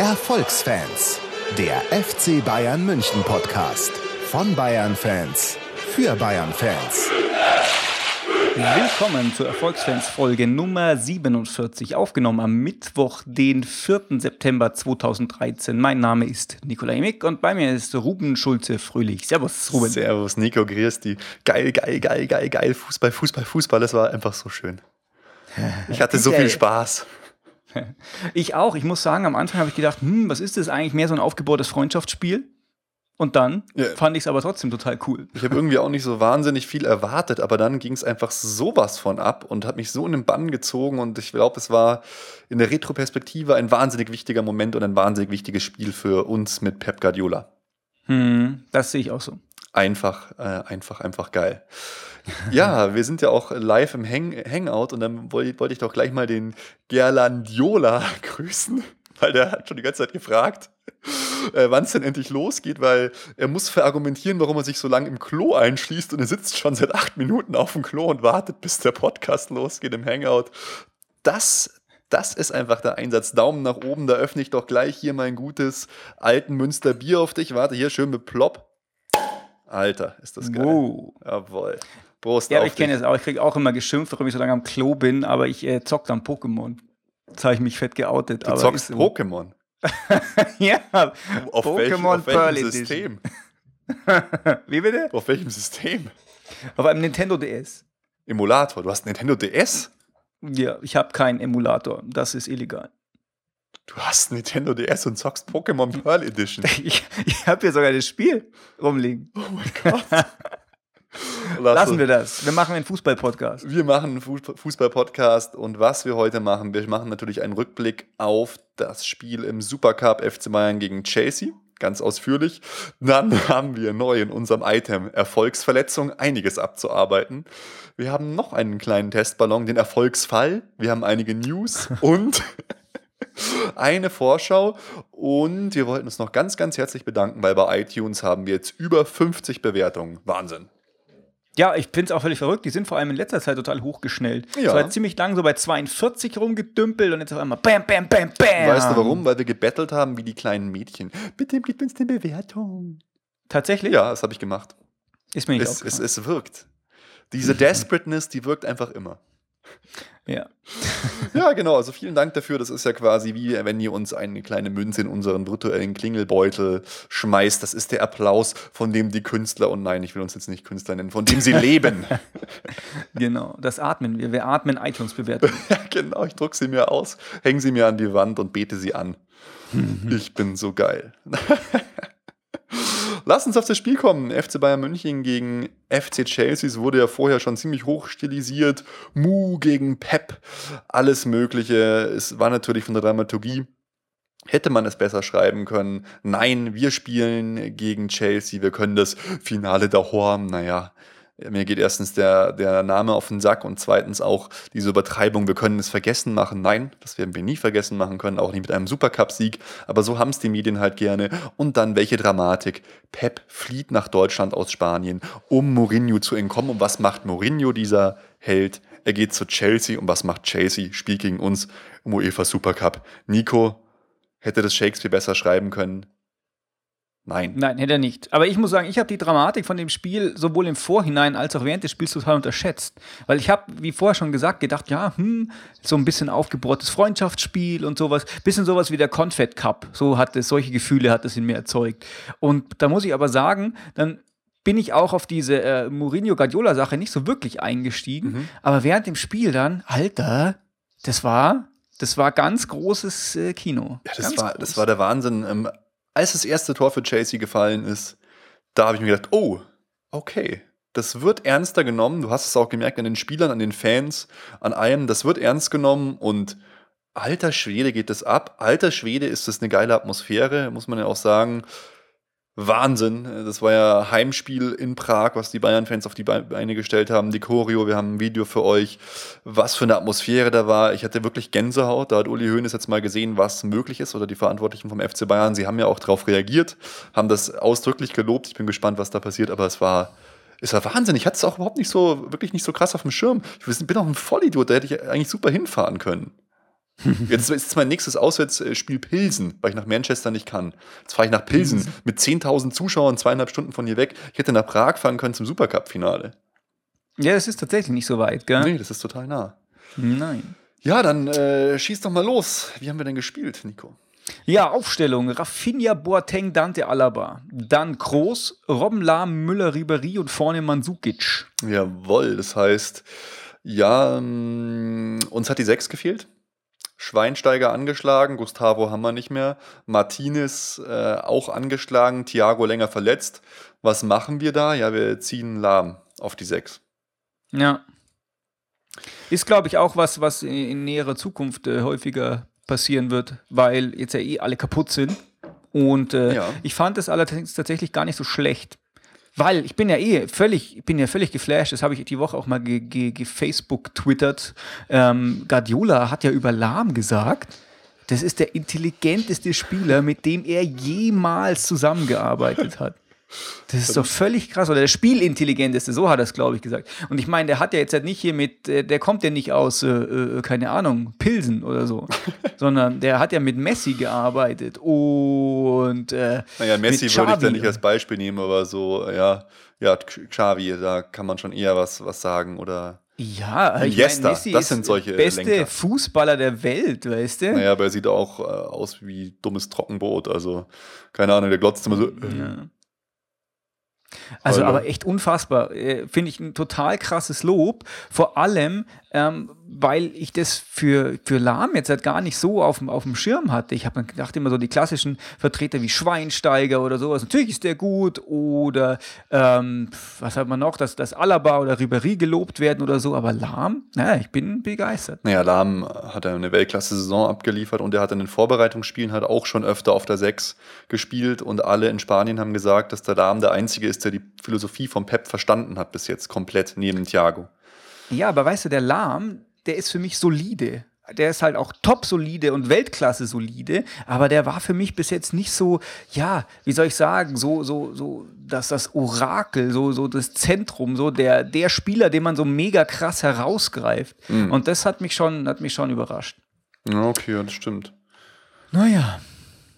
Erfolgsfans, der FC Bayern München Podcast von Bayern Fans für Bayern Fans. Willkommen zur Erfolgsfans Folge Nummer 47, aufgenommen am Mittwoch, den 4. September 2013. Mein Name ist Nikolai Mick und bei mir ist Ruben Schulze Fröhlich. Servus, Ruben. Servus, Nico, grüß die. Geil, geil, geil, geil, geil. Fußball, Fußball, Fußball. Das war einfach so schön. Ich hatte so viel Spaß. Ich auch. Ich muss sagen, am Anfang habe ich gedacht, hm, was ist das eigentlich? Mehr so ein aufgebautes Freundschaftsspiel. Und dann Ja. fand ich es aber trotzdem total cool. Ich habe irgendwie auch nicht so wahnsinnig viel erwartet, aber dann ging es einfach sowas von ab und hat mich so in den Bann gezogen und ich glaube, es war in der Retroperspektive ein wahnsinnig wichtiger Moment und ein wahnsinnig wichtiges Spiel für uns mit Pep Guardiola. Hm, das sehe ich auch so. Einfach, äh, einfach, einfach geil. Ja, wir sind ja auch live im Hang Hangout und dann wollte wollte ich doch gleich mal den Gerlandiola grüßen, weil der hat schon die ganze Zeit gefragt, äh, wann es denn endlich losgeht, weil er muss verargumentieren, warum er sich so lange im Klo einschließt und er sitzt schon seit acht Minuten auf dem Klo und wartet, bis der Podcast losgeht im Hangout. Das, das ist einfach der Einsatz. Daumen nach oben, da öffne ich doch gleich hier mein gutes alten Münster Bier auf dich. Warte, hier schön mit Plopp. Alter, ist das geil. Wow. Jawohl. Prost Ja, ich kenne es auch. Ich kriege auch immer geschimpft, warum ich so lange am Klo bin, aber ich äh, zock dann Pokémon. Jetzt habe ich mich fett geoutet. Du zockst Pokémon. ja, Auf, welchem, Pokémon auf Pearl welchem. System? Wie bitte? Auf welchem System? Auf einem Nintendo DS. Emulator. Du hast ein Nintendo DS? Ja, ich habe keinen Emulator. Das ist illegal. Du hast Nintendo DS und zockst Pokémon Pearl Edition. Ich, ich habe hier sogar das Spiel rumliegen. Oh mein Gott. Lassen wir das. Wir machen einen Fußball-Podcast. Wir machen einen Fuß- Fußball-Podcast und was wir heute machen, wir machen natürlich einen Rückblick auf das Spiel im Supercup FC Bayern gegen Chelsea, ganz ausführlich. Dann haben wir neu in unserem Item Erfolgsverletzung einiges abzuarbeiten. Wir haben noch einen kleinen Testballon, den Erfolgsfall. Wir haben einige News und eine Vorschau und wir wollten uns noch ganz, ganz herzlich bedanken, weil bei iTunes haben wir jetzt über 50 Bewertungen. Wahnsinn. Ja, ich finde es auch völlig verrückt. Die sind vor allem in letzter Zeit total hochgeschnellt. Ja. Es war ziemlich lang so bei 42 rumgedümpelt und jetzt auf einmal bam, bam, bam, bam. Weißt du warum? Weil wir gebettelt haben wie die kleinen Mädchen. Bitte gib uns eine Bewertung. Tatsächlich? Ja, das habe ich gemacht. Ist mir nicht Es, es, es wirkt. Diese Desperateness, die wirkt einfach immer. Ja. Ja, genau. Also vielen Dank dafür. Das ist ja quasi wie, wenn ihr uns eine kleine Münze in unseren virtuellen Klingelbeutel schmeißt. Das ist der Applaus, von dem die Künstler, und nein, ich will uns jetzt nicht Künstler nennen, von dem sie leben. Genau, das atmen wir. Wir atmen iTunes-Bewertungen. ja, genau. Ich druck sie mir aus, hänge sie mir an die Wand und bete sie an. Ich bin so geil. Lass uns auf das Spiel kommen. FC Bayern München gegen FC Chelsea. Es wurde ja vorher schon ziemlich hoch stilisiert. Mu gegen Pep. Alles Mögliche. Es war natürlich von der Dramaturgie. Hätte man es besser schreiben können? Nein, wir spielen gegen Chelsea. Wir können das Finale der Horm. Naja, mir geht erstens der, der Name auf den Sack und zweitens auch diese Übertreibung, wir können es vergessen machen. Nein, das werden wir nie vergessen machen können, auch nicht mit einem Supercup-Sieg. Aber so haben es die Medien halt gerne. Und dann welche Dramatik. Pep flieht nach Deutschland aus Spanien, um Mourinho zu entkommen. Und was macht Mourinho, dieser Held? Er geht zu Chelsea. Und was macht Chelsea? Spielt gegen uns im UEFA Supercup. Nico, hätte das Shakespeare besser schreiben können? Nein. Nein, hätte er nicht. Aber ich muss sagen, ich habe die Dramatik von dem Spiel sowohl im Vorhinein als auch während des Spiels total unterschätzt. Weil ich habe, wie vorher schon gesagt, gedacht, ja, hm, so ein bisschen aufgebohrtes Freundschaftsspiel und sowas. Bisschen sowas wie der Confed Cup. So hat es, solche Gefühle hat es in mir erzeugt. Und da muss ich aber sagen, dann bin ich auch auf diese äh, Mourinho-Guardiola-Sache nicht so wirklich eingestiegen. Mhm. Aber während dem Spiel dann, Alter, das war, das war ganz großes äh, Kino. Ja, das ganz war, groß. das war der Wahnsinn. Ähm, als das erste Tor für Chelsea gefallen ist, da habe ich mir gedacht, oh, okay, das wird ernster genommen. Du hast es auch gemerkt an den Spielern, an den Fans, an allem. Das wird ernst genommen und alter Schwede geht das ab. Alter Schwede ist das eine geile Atmosphäre, muss man ja auch sagen. Wahnsinn. Das war ja Heimspiel in Prag, was die Bayern-Fans auf die Beine gestellt haben. Die Choreo, wir haben ein Video für euch, was für eine Atmosphäre da war. Ich hatte wirklich Gänsehaut. Da hat Uli Hoeneß jetzt mal gesehen, was möglich ist oder die Verantwortlichen vom FC Bayern. Sie haben ja auch darauf reagiert, haben das ausdrücklich gelobt. Ich bin gespannt, was da passiert, aber es war, es war Wahnsinn. Ich hatte es auch überhaupt nicht so, wirklich nicht so krass auf dem Schirm. Ich bin auch ein Vollidiot, da hätte ich eigentlich super hinfahren können. Jetzt ist mein nächstes Auswärtsspiel Pilsen, weil ich nach Manchester nicht kann. Jetzt fahre ich nach Pilsen, Pilsen. mit 10.000 Zuschauern, zweieinhalb Stunden von hier weg. Ich hätte nach Prag fahren können zum Supercup-Finale. Ja, das ist tatsächlich nicht so weit, gell? Nee, das ist total nah. Nein. Ja, dann äh, schieß doch mal los. Wie haben wir denn gespielt, Nico? Ja, Aufstellung. Rafinha, Boateng, Dante Alaba. Dann Groß, Robben Lahm, Müller, Ribery und vorne Mandzukic. Jawohl, das heißt, ja, ähm, uns hat die 6 gefehlt. Schweinsteiger angeschlagen, Gustavo haben wir nicht mehr, Martinez äh, auch angeschlagen, Thiago länger verletzt. Was machen wir da? Ja, wir ziehen Lahm auf die 6. Ja. Ist, glaube ich, auch was, was in, in näherer Zukunft äh, häufiger passieren wird, weil jetzt ja eh alle kaputt sind. Und äh, ja. ich fand es allerdings tatsächlich gar nicht so schlecht. Weil ich bin ja eh völlig, ich bin ja völlig geflasht, das habe ich die Woche auch mal gefacebook ge, ge. Ähm, Guardiola hat ja über Lahm gesagt, das ist der intelligenteste Spieler, mit dem er jemals zusammengearbeitet hat. Das ist doch völlig krass. Oder der Spielintelligenteste, so hat er es, glaube ich, gesagt. Und ich meine, der hat ja jetzt halt nicht hier mit, äh, der kommt ja nicht aus, äh, äh, keine Ahnung, Pilsen oder so, sondern der hat ja mit Messi gearbeitet und. Äh, naja, Messi würde ich da nicht als Beispiel nehmen, aber so, ja, ja, Xavi, da kann man schon eher was, was sagen oder. Ja, ich Jester, mein, Messi das sind solche der beste Lenker. Fußballer der Welt, weißt du? Naja, aber er sieht auch äh, aus wie dummes Trockenbrot. Also, keine Ahnung, der glotzt immer so. Ja. Also, aber echt unfassbar. Äh, Finde ich ein total krasses Lob. Vor allem, ähm, weil ich das für, für Lahm jetzt halt gar nicht so auf, auf dem Schirm hatte. Ich habe gedacht, immer so die klassischen Vertreter wie Schweinsteiger oder sowas. Natürlich ist der gut. Oder ähm, was hat man noch, dass, dass Alaba oder Ribéry gelobt werden oder so. Aber Lahm, naja, ich bin begeistert. Naja, Lahm hat eine Weltklasse-Saison abgeliefert und er hat in den Vorbereitungsspielen halt auch schon öfter auf der 6 gespielt. Und alle in Spanien haben gesagt, dass der Lahm der Einzige ist, der die Philosophie von Pep verstanden hat bis jetzt komplett neben Thiago. Ja, aber weißt du, der Lahm, der ist für mich solide. Der ist halt auch top solide und Weltklasse solide, aber der war für mich bis jetzt nicht so, ja, wie soll ich sagen, so, so, so, dass das Orakel, so, so das Zentrum, so der, der Spieler, den man so mega krass herausgreift. Mhm. Und das hat mich schon, hat mich schon überrascht. Okay, das stimmt. Naja.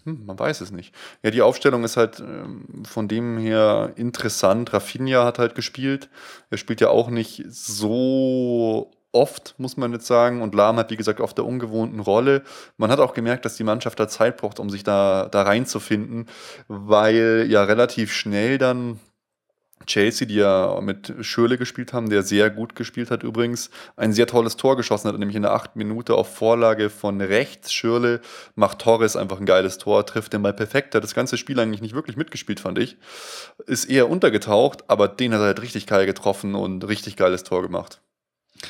Hm, man weiß es nicht. Ja, die Aufstellung ist halt ähm, von dem her interessant. Rafinha hat halt gespielt. Er spielt ja auch nicht so oft, muss man jetzt sagen. Und Lahm hat, wie gesagt, auf der ungewohnten Rolle. Man hat auch gemerkt, dass die Mannschaft da Zeit braucht, um sich da, da reinzufinden, weil ja relativ schnell dann Chelsea, die ja mit Schürle gespielt haben, der sehr gut gespielt hat übrigens, ein sehr tolles Tor geschossen hat, nämlich in der achten Minute auf Vorlage von rechts. Schürle macht Torres einfach ein geiles Tor, trifft den mal perfekt. Hat das ganze Spiel eigentlich nicht wirklich mitgespielt, fand ich. Ist eher untergetaucht, aber den hat er halt richtig geil getroffen und richtig geiles Tor gemacht.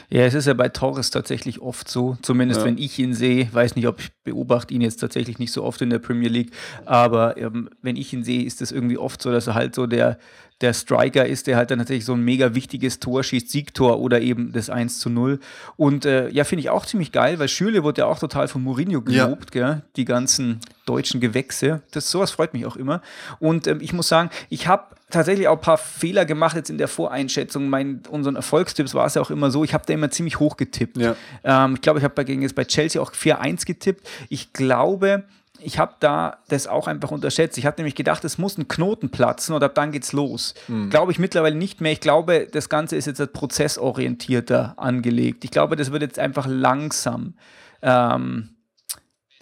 Ja, es ist ja bei Torres tatsächlich oft so, zumindest ja. wenn ich ihn sehe, weiß nicht, ob ich beobachte ihn jetzt tatsächlich nicht so oft in der Premier League, aber ähm, wenn ich ihn sehe, ist es irgendwie oft so, dass er halt so der, der Striker ist, der halt dann tatsächlich so ein mega wichtiges Tor schießt, Siegtor oder eben das 1 zu 0. Und äh, ja, finde ich auch ziemlich geil, weil Schürle wurde ja auch total von Mourinho gelobt, ja. gell? die ganzen deutschen Gewächse. Das, sowas freut mich auch immer. Und ähm, ich muss sagen, ich habe tatsächlich auch ein paar Fehler gemacht jetzt in der Voreinschätzung. Mein, unseren Erfolgstipps war es ja auch immer so, ich habe da immer ziemlich hoch getippt. Ja. Ähm, ich glaube, ich habe bei, jetzt bei Chelsea auch 4-1 getippt. Ich glaube, ich habe da das auch einfach unterschätzt. Ich hatte nämlich gedacht, es muss ein Knoten platzen und ab dann geht's los. Mhm. Glaube ich mittlerweile nicht mehr. Ich glaube, das Ganze ist jetzt prozessorientierter angelegt. Ich glaube, das wird jetzt einfach langsam ähm,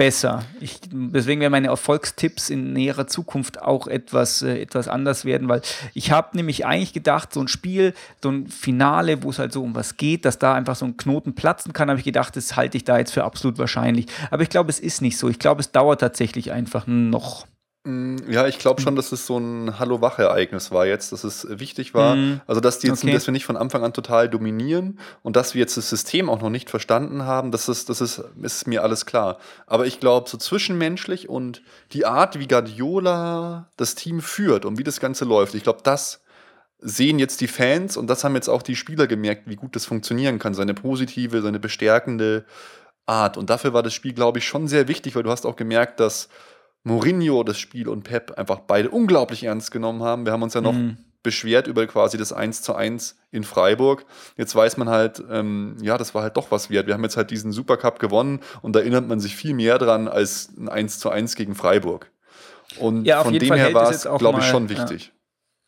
besser. Ich, deswegen werden meine Erfolgstipps in näherer Zukunft auch etwas, äh, etwas anders werden, weil ich habe nämlich eigentlich gedacht, so ein Spiel, so ein Finale, wo es halt so um was geht, dass da einfach so ein Knoten platzen kann, habe ich gedacht, das halte ich da jetzt für absolut wahrscheinlich. Aber ich glaube, es ist nicht so. Ich glaube, es dauert tatsächlich einfach noch. Mm, ja, ich glaube schon, dass es so ein Hallo-Wach-Ereignis war jetzt, dass es wichtig war. Mhm. Also, dass, die jetzt, okay. dass wir nicht von Anfang an total dominieren und dass wir jetzt das System auch noch nicht verstanden haben, das ist, das ist, ist mir alles klar. Aber ich glaube, so zwischenmenschlich und die Art, wie Guardiola das Team führt und wie das Ganze läuft, ich glaube, das sehen jetzt die Fans und das haben jetzt auch die Spieler gemerkt, wie gut das funktionieren kann. Seine positive, seine bestärkende Art. Und dafür war das Spiel, glaube ich, schon sehr wichtig, weil du hast auch gemerkt, dass Mourinho das Spiel und Pep einfach beide unglaublich ernst genommen haben. Wir haben uns ja noch mhm. beschwert über quasi das 1 zu 1 in Freiburg. Jetzt weiß man halt, ähm, ja, das war halt doch was wert. Wir haben jetzt halt diesen Supercup gewonnen und da erinnert man sich viel mehr dran als ein 1 zu 1 gegen Freiburg. Und Ja, von dem her war es glaube ich, schon ja.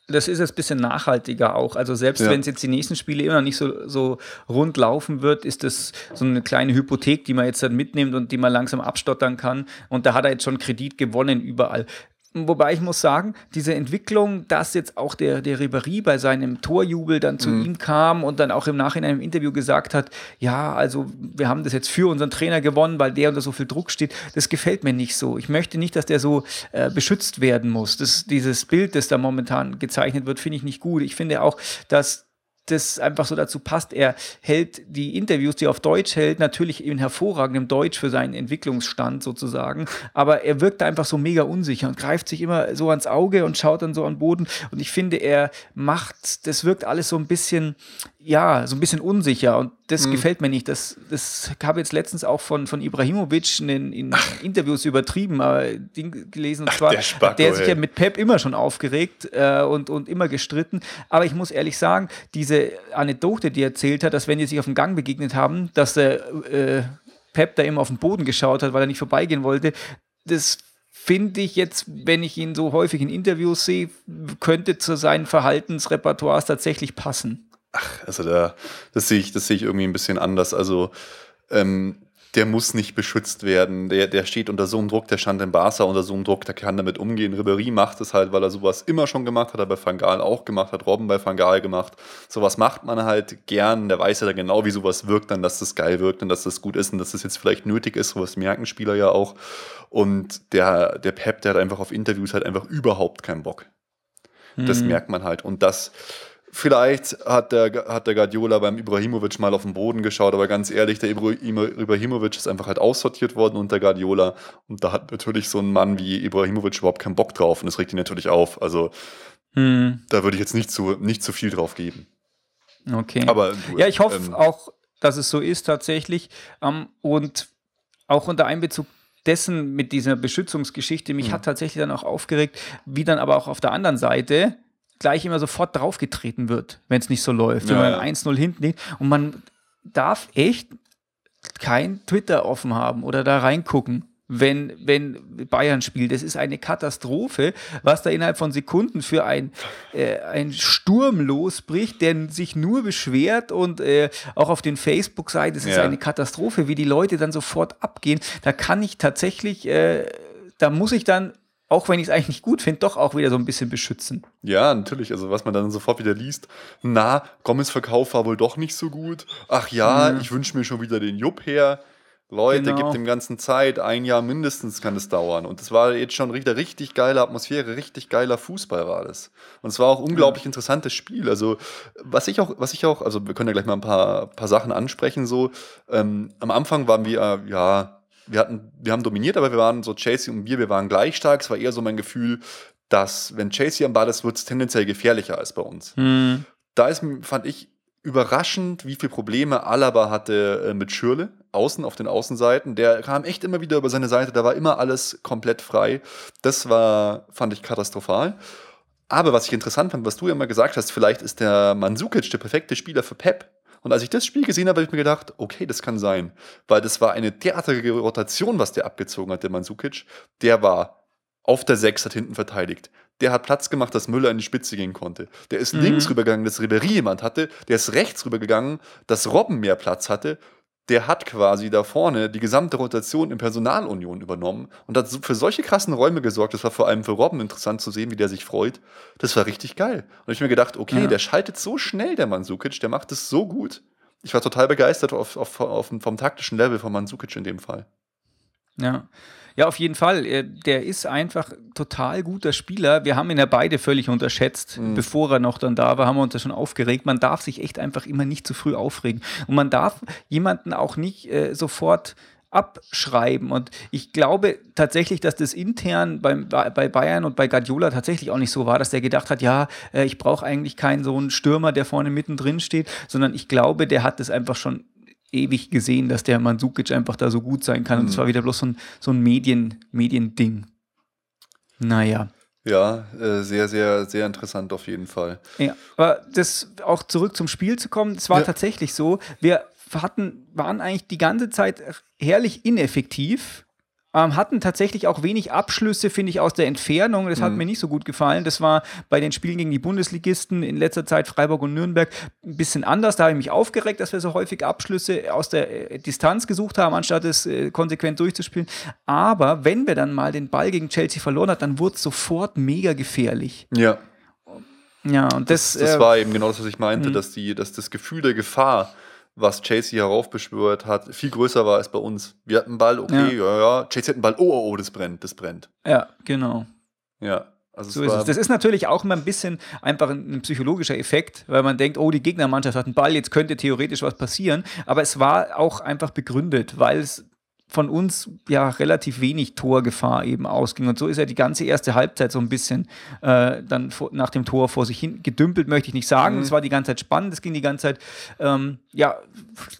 Das ist jetzt ein bisschen nachhaltiger auch. Also selbst Ja. wenn es jetzt die nächsten Spiele immer noch nicht so, so rund laufen wird, ist das so eine kleine Hypothek, die man jetzt dann mitnimmt und die man langsam abstottern kann. Und da hat er jetzt schon Kredit gewonnen überall. Wobei ich muss sagen, diese Entwicklung, dass jetzt auch der, der Ribéry bei seinem Torjubel dann zu ihm kam und dann auch im Nachhinein im Interview gesagt hat, ja, also wir haben das jetzt für unseren Trainer gewonnen, weil der unter so viel Druck steht, das gefällt mir nicht so. Ich möchte nicht, dass der so äh, beschützt werden muss. Das, dieses Bild, das da momentan gezeichnet wird, finde ich nicht gut. Ich finde auch, dass das einfach so dazu passt. Er hält die Interviews, die er auf Deutsch hält, natürlich in hervorragendem Deutsch für seinen Entwicklungsstand sozusagen, aber er wirkt da einfach so mega unsicher und greift sich immer so ans Auge und schaut dann so an den Boden und ich finde, er macht, das wirkt alles so ein bisschen, ja, so ein bisschen unsicher und das gefällt mir nicht. Das, das habe jetzt letztens auch von, von Ibrahimovic in, in Interviews übertrieben, aber Ding gelesen und zwar der Spacko, hat der sich ja ey. mit Pep immer schon aufgeregt äh, und, und immer gestritten. Aber ich muss ehrlich sagen, diese Anekdote, die er erzählt hat, dass wenn die sich auf dem Gang begegnet haben, dass der äh, Pep da immer auf den Boden geschaut hat, weil er nicht vorbeigehen wollte, das finde ich jetzt, wenn ich ihn so häufig in Interviews sehe, könnte zu seinen Verhaltensrepertoires tatsächlich passen. Also da, das sehe ich, das sehe ich irgendwie ein bisschen anders. Also ähm, der muss nicht beschützt werden. Der, der steht unter so einem Druck, der stand in Barca unter so einem Druck, der kann damit umgehen. Ribéry macht es halt, weil er sowas immer schon gemacht hat, hat er bei Van Gaal auch gemacht, hat Robben bei Van Gaal gemacht. Sowas macht man halt gern. Der weiß ja dann genau, wie sowas wirkt, dann, dass das geil wirkt und dass das gut ist und dass das jetzt vielleicht nötig ist. Sowas merken Spieler ja auch. Und der, der Pep, der hat einfach auf Interviews halt einfach überhaupt keinen Bock. Das Mhm. merkt man halt. Und das, vielleicht hat der, hat der Guardiola beim Ibrahimovic mal auf den Boden geschaut, aber ganz ehrlich, der Ibra- Ibrahimovic ist einfach halt aussortiert worden unter Guardiola. Und da hat natürlich so ein Mann wie Ibrahimovic überhaupt keinen Bock drauf. Und das regt ihn natürlich auf. Also Hm, da würde ich jetzt nicht zu, nicht zu viel drauf geben. okay. Aber Ja, ich hoffe ähm, auch, dass es so ist tatsächlich. Ähm, und auch unter Einbezug dessen mit dieser Beschützungsgeschichte, mich hat tatsächlich dann auch aufgeregt, wie dann aber auch auf der anderen Seite gleich immer sofort draufgetreten wird, wenn es nicht so läuft. wenn Ja, man ja. 1-0 hinten liegt. Und man darf echt kein Twitter offen haben oder da reingucken. Wenn, wenn Bayern spielt. Das ist eine Katastrophe, was da innerhalb von Sekunden für ein, äh, ein Sturm losbricht, der sich nur beschwert und äh, auch auf den Facebook-Seiten, es ist Ja. eine Katastrophe, wie die Leute dann sofort abgehen. Da kann ich tatsächlich, äh, da muss ich dann, auch wenn ich es eigentlich nicht gut finde, doch auch wieder so ein bisschen beschützen. Ja, natürlich. Also was man dann sofort wieder liest, na, Gomez Verkauf war wohl doch nicht so gut. Ach ja, ich wünsche mir schon wieder den Jupp her. Leute, Genau. gibt dem Ganzen Zeit, ein Jahr mindestens kann es dauern. Und es war jetzt schon richtig, richtig geile Atmosphäre, richtig geiler Fußball war das. Und es war auch unglaublich interessantes Spiel. Also, was ich auch, was ich auch, also wir können ja gleich mal ein paar, paar Sachen ansprechen. So, ähm, am Anfang waren wir, äh, ja, wir hatten, wir haben dominiert, aber wir waren so Chelsea und wir, wir waren gleich stark. Es war eher so mein Gefühl, dass wenn Chelsea am Ball ist, wird es tendenziell gefährlicher als bei uns. Da ist, fand ich, überraschend, wie viele Probleme Alaba hatte äh, mit Schürle, außen auf den Außenseiten. Der kam echt immer wieder über seine Seite, da war immer alles komplett frei. Das war, fand ich katastrophal. Aber was ich interessant fand, was du ja immer gesagt hast, vielleicht ist der Mandzukic der perfekte Spieler für Pep. Und als ich das Spiel gesehen habe, habe ich mir gedacht, okay, das kann sein. Weil das war eine derartige Rotation, was der abgezogen hat, der Mandzukic. Der war auf der 6, hat hinten verteidigt. Der hat Platz gemacht, dass Müller in die Spitze gehen konnte. Der ist Mhm. links rübergegangen, dass Ribéry jemand hatte. Der ist rechts rübergegangen, dass Robben mehr Platz hatte. Der hat quasi da vorne die gesamte Rotation in Personalunion übernommen und hat für solche krassen Räume gesorgt. Das war vor allem für Robben interessant zu sehen, wie der sich freut. Das war richtig geil. Und ich mir gedacht, okay, Ja. der schaltet so schnell, der Mandzukic, der macht es so gut. Ich war total begeistert auf, auf, auf, vom taktischen Level von Mandzukic in dem Fall. Ja. Ja, auf jeden Fall. Er- Der ist einfach total guter Spieler. Wir haben ihn ja beide völlig unterschätzt. Bevor er noch dann da war, haben wir uns da schon aufgeregt. Man darf sich echt einfach immer nicht zu früh aufregen. Und man darf jemanden auch nicht äh, sofort abschreiben. Und ich glaube tatsächlich, dass das intern beim, bei Bayern und bei Guardiola tatsächlich auch nicht so war, dass der gedacht hat, ja, äh, ich brauche eigentlich keinen so einen Stürmer, der vorne mittendrin steht, sondern ich glaube, der hat das einfach schon ewig gesehen, dass der Mandzukic einfach da so gut sein kann. Und es war wieder bloß so ein, so ein Medien, Mediending. Naja. Ja, äh, sehr, sehr, sehr interessant auf jeden Fall. Ja, aber das auch zurück zum Spiel zu kommen, es war Ja. tatsächlich so, wir hatten, waren eigentlich die ganze Zeit herrlich ineffektiv, ähm, hatten tatsächlich auch wenig Abschlüsse, finde ich, aus der Entfernung. Das hat Mhm. mir nicht so gut gefallen. Das war bei den Spielen gegen die Bundesligisten in letzter Zeit Freiburg und Nürnberg ein bisschen anders. Da habe ich mich aufgeregt, dass wir so häufig Abschlüsse aus der äh, Distanz gesucht haben, anstatt es äh, konsequent durchzuspielen. Aber wenn wir dann mal den Ball gegen Chelsea verloren hat, dann wurde es sofort mega gefährlich. Ja, Ja, und das, das äh, war eben genau das, was ich meinte, Mhm. dass, die, dass das Gefühl der Gefahr, was Chelsea heraufbeschwört hat, viel größer war als bei uns. Wir hatten einen Ball, okay, ja, ja. Chelsea hat einen Ball, oh, oh, oh, das brennt, das brennt. ja, genau. Ja, also So ist es. Das ist natürlich auch immer ein bisschen einfach ein, ein psychologischer Effekt, weil man denkt, oh, die Gegnermannschaft hat einen Ball, jetzt könnte theoretisch was passieren. Aber es war auch einfach begründet, weil es von uns ja relativ wenig Torgefahr eben ausging. Und so ist ja die ganze erste Halbzeit so ein bisschen äh, dann vor, nach dem Tor vor sich hin gedümpelt, möchte ich nicht sagen. Mhm. Es war die ganze Zeit spannend, es ging die ganze Zeit ähm, ja,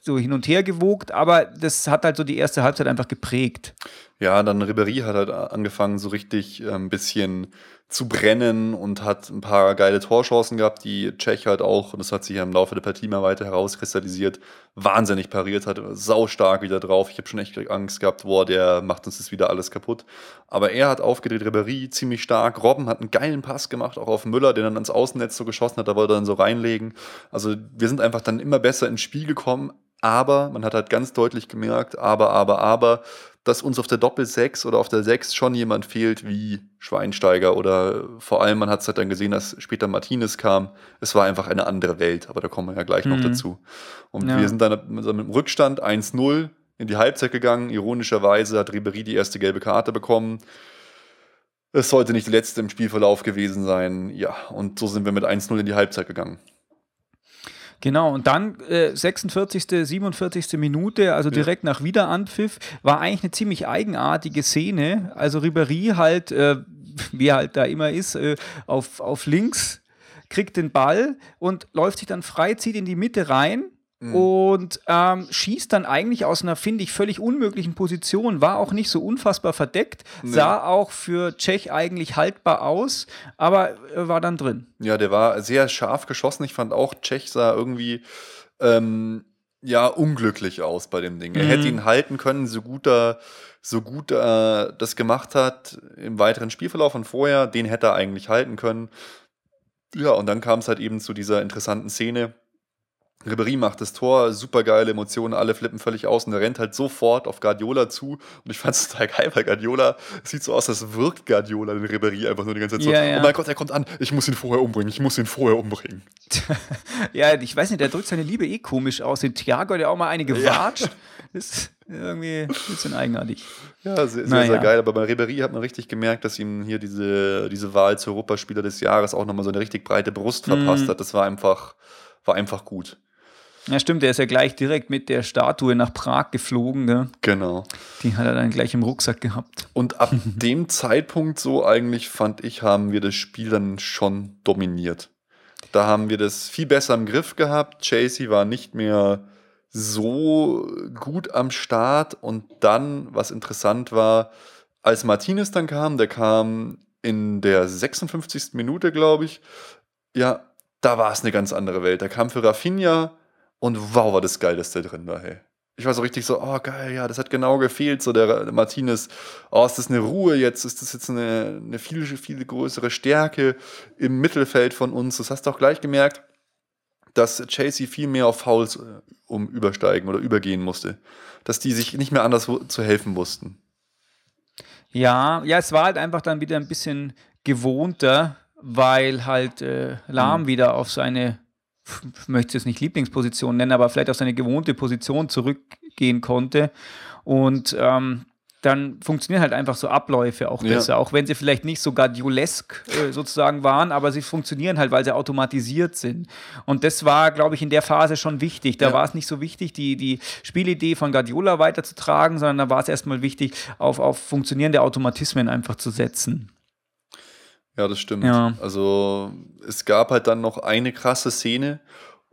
so hin und her gewogt, aber das hat halt so die erste Halbzeit einfach geprägt. Ja, dann Ribéry hat halt angefangen, so richtig ein bisschen zu brennen und hat ein paar geile Torchancen gehabt, die Tschech halt auch, und das hat sich ja im Laufe der Partie mal weiter herauskristallisiert, wahnsinnig pariert hat, saustark wieder drauf. Ich habe schon echt Angst gehabt, boah, der macht uns das wieder alles kaputt. Aber er hat aufgedreht, Ribéry ziemlich stark. Robben hat einen geilen Pass gemacht, auch auf Müller, den dann ans Außennetz so geschossen hat, da wollte er dann so reinlegen. Also wir sind einfach dann immer besser ins Spiel gekommen, aber man hat halt ganz deutlich gemerkt, aber, aber, aber, dass uns auf der Doppel-6 oder auf der 6 schon jemand fehlt wie Schweinsteiger oder vor allem, man hat es halt dann gesehen, dass später Martinez kam. Es war einfach eine andere Welt, aber da kommen wir ja gleich noch Mhm. dazu. Und Ja. wir sind dann mit einem Rückstand 1-0 in die Halbzeit gegangen. Ironischerweise hat Ribéry die erste gelbe Karte bekommen. Es sollte nicht die letzte im Spielverlauf gewesen sein. Ja, und so sind wir mit 1-0 in die Halbzeit gegangen. Genau, und dann äh, 46., 47. Minute, also direkt nach Wiederanpfiff, war eigentlich eine ziemlich eigenartige Szene. Also Ribéry halt, äh, wie er halt da immer ist, äh, auf, auf links, kriegt den Ball und läuft sich dann frei, zieht in die Mitte rein und ähm, schießt dann eigentlich aus einer, finde ich, völlig unmöglichen Position, war auch nicht so unfassbar verdeckt, sah auch für Tschech eigentlich haltbar aus, aber äh, war dann drin. Ja, der war sehr scharf geschossen. Ich fand auch, Tschech sah irgendwie ähm, ja unglücklich aus bei dem Ding. Er Mhm. hätte ihn halten können, so gut er, so gut er das gemacht hat im weiteren Spielverlauf von vorher, den hätte er eigentlich halten können. Ja, und dann kam es halt eben zu dieser interessanten Szene. Ribéry macht das Tor, super geile Emotionen, alle flippen völlig aus und er rennt halt sofort auf Guardiola zu. Und ich fand es total geil, weil Guardiola, sieht so aus, als wirkt Guardiola den Ribéry einfach nur die ganze Zeit so. Ja, ja. Oh mein Gott, er kommt an, ich muss ihn vorher umbringen, ich muss ihn vorher umbringen. Ja, ich weiß nicht, der drückt seine Liebe eh komisch aus. Den Thiago ja auch mal eine gewatscht. Ist irgendwie ein bisschen eigenartig. Ja, sehr, sehr, Naja. sehr geil. Aber bei Ribéry hat man richtig gemerkt, dass ihm hier diese, diese Wahl zur Europaspieler des Jahres auch nochmal so eine richtig breite Brust Mhm. verpasst hat. Das war einfach, war einfach gut. Ja, stimmt, der ist ja gleich direkt mit der Statue nach Prag geflogen. Ne? Genau. Die hat er dann gleich im Rucksack gehabt. Und ab dem Zeitpunkt so eigentlich, fand ich, haben wir das Spiel dann schon dominiert. Da haben wir das viel besser im Griff gehabt. Chasey war nicht mehr so gut am Start. Und dann, was interessant war, als Martinez dann kam, der kam in der 56. Minute, glaube ich, ja, da war es eine ganz andere Welt. Da kam für Rafinha und wow, war das geil, dass der drin war, hey. Ich war so richtig so, oh geil, ja, das hat genau gefehlt, so der, Martinez, oh, ist das eine Ruhe jetzt, ist das jetzt eine, eine viel, viel größere Stärke im Mittelfeld von uns. Das hast du auch gleich gemerkt, dass Chelsea viel mehr auf Fouls äh, um übersteigen oder übergehen musste. Dass die sich nicht mehr anders zu helfen wussten. Ja, ja, es war halt einfach dann wieder ein bisschen gewohnter, weil halt äh, Lahm wieder auf seine, möchte es jetzt nicht Lieblingsposition nennen, aber vielleicht auf seine gewohnte Position zurückgehen konnte. Und ähm, dann funktionieren halt einfach so Abläufe auch Ja. besser, auch wenn sie vielleicht nicht so guardiolesk äh, sozusagen waren, aber sie funktionieren halt, weil sie automatisiert sind. Und das war, glaube ich, in der Phase schon wichtig. Da Ja. war es nicht so wichtig, die, die Spielidee von Guardiola weiterzutragen, sondern da war es erstmal wichtig, auf, auf funktionierende Automatismen einfach zu setzen. Ja, das stimmt. Ja. Also es gab halt dann noch eine krasse Szene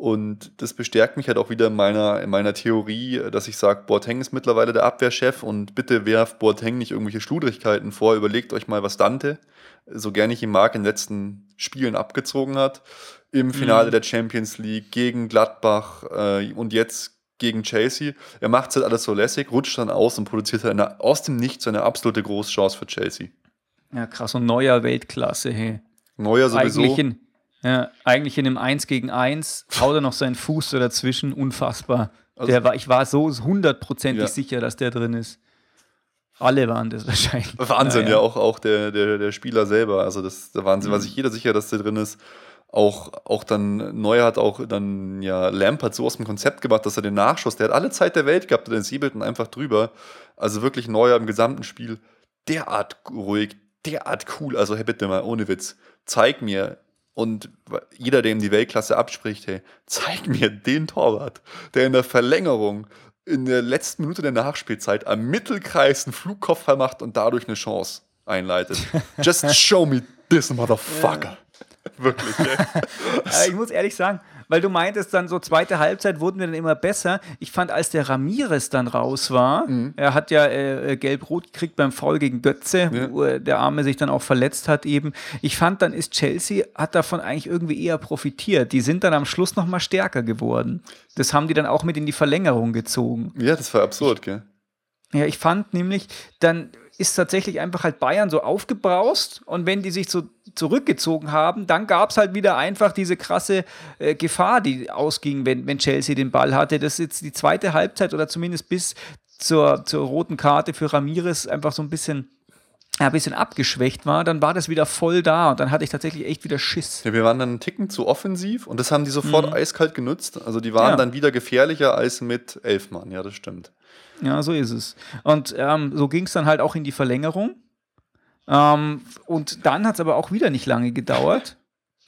Und das bestärkt mich halt auch wieder in meiner, in meiner Theorie, dass ich sage, Boateng ist mittlerweile der Abwehrchef und bitte werft Boateng nicht irgendwelche Schludrigkeiten vor. Überlegt euch mal, was Dante, so gerne ich ihn mag, in den letzten Spielen abgezogen hat. Im Finale mhm. der Champions League gegen Gladbach äh, und jetzt gegen Chelsea. Er macht es halt alles so lässig, rutscht dann aus und produziert halt eine, aus dem Nichts eine absolute Großchance für Chelsea. Ja, krass. Und neuer Weltklasse, hey. Neuer sowieso. Eigentlich in, ja, eigentlich in einem 1 gegen 1 haut er noch seinen Fuß so dazwischen, unfassbar. Also, der war, ich war so hundertprozentig ja. sicher, dass der drin ist. Alle waren das wahrscheinlich. Wahnsinn, ja, ja auch, auch der, der, der Spieler selber. Also das der Wahnsinn, mhm. war sich jeder sicher, dass der drin ist. Auch, auch dann Neuer hat auch dann ja Lampert so aus dem Konzept gemacht, dass er den Nachschuss, der hat alle Zeit der Welt gehabt, den Siebelten einfach drüber. Also wirklich Neuer im gesamten Spiel derart ruhig, derart cool. Also hey, bitte mal, ohne Witz, zeig mir und jeder, der ihm die Weltklasse abspricht, hey, zeig mir den Torwart, der in der Verlängerung in der letzten Minute der Nachspielzeit am Mittelkreis einen Flugkopf macht und dadurch eine Chance einleitet. Just show me this motherfucker. Ja. Wirklich, ja. ich muss ehrlich sagen, weil du meintest dann so zweite Halbzeit wurden wir dann immer besser. Ich fand, als der Ramirez dann raus war, mhm. er hat ja äh, gelb-rot gekriegt beim Foul gegen Götze, ja. wo der Arme sich dann auch verletzt hat eben. Ich fand, dann ist Chelsea, hat davon eigentlich irgendwie eher profitiert. Die sind dann am Schluss noch mal stärker geworden. Das haben die dann auch mit in die Verlängerung gezogen. Ja, das war absurd, gell? Ja, ich fand nämlich, dann ist tatsächlich einfach halt Bayern so aufgebraust und wenn die sich so zurückgezogen haben, dann gab es halt wieder einfach diese krasse äh, Gefahr, die ausging, wenn, wenn Chelsea den Ball hatte. Das ist jetzt die zweite Halbzeit oder zumindest bis zur, zur roten Karte für Ramirez einfach so ein bisschen ein bisschen abgeschwächt war, dann war das wieder voll da und dann hatte ich tatsächlich echt wieder Schiss. Ja, wir waren dann einen Ticken zu offensiv und das haben die sofort mhm. eiskalt genutzt. Also die waren ja. dann wieder gefährlicher als mit elf Mann, ja, das stimmt. Ja, so ist es. Und ähm, so ging es dann halt auch in die Verlängerung. Ähm, und dann hat es aber auch wieder nicht lange gedauert.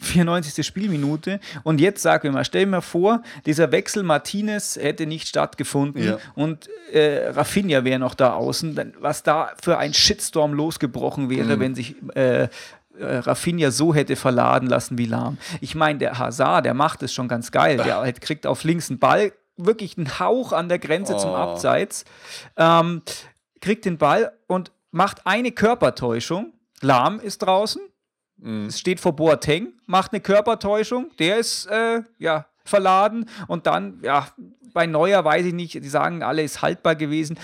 94. Spielminute. Und jetzt sag mir mal, stell mir vor, dieser Wechsel Martinez hätte nicht stattgefunden ja. und äh, Rafinha wäre noch da außen. Was da für ein Shitstorm losgebrochen wäre, mhm. wenn sich äh, äh, Rafinha so hätte verladen lassen wie Lahm. Ich meine, der Hazard, der macht es schon ganz geil. Der halt kriegt auf links einen Ball, wirklich einen Hauch an der Grenze oh. zum Abseits, ähm, kriegt den Ball und macht eine Körpertäuschung. Lahm ist draußen. Mhm. Es steht vor Boateng, macht eine Körpertäuschung. Der ist äh, ja verladen und dann ja bei Neuer weiß ich nicht. Die sagen alle ist haltbar gewesen.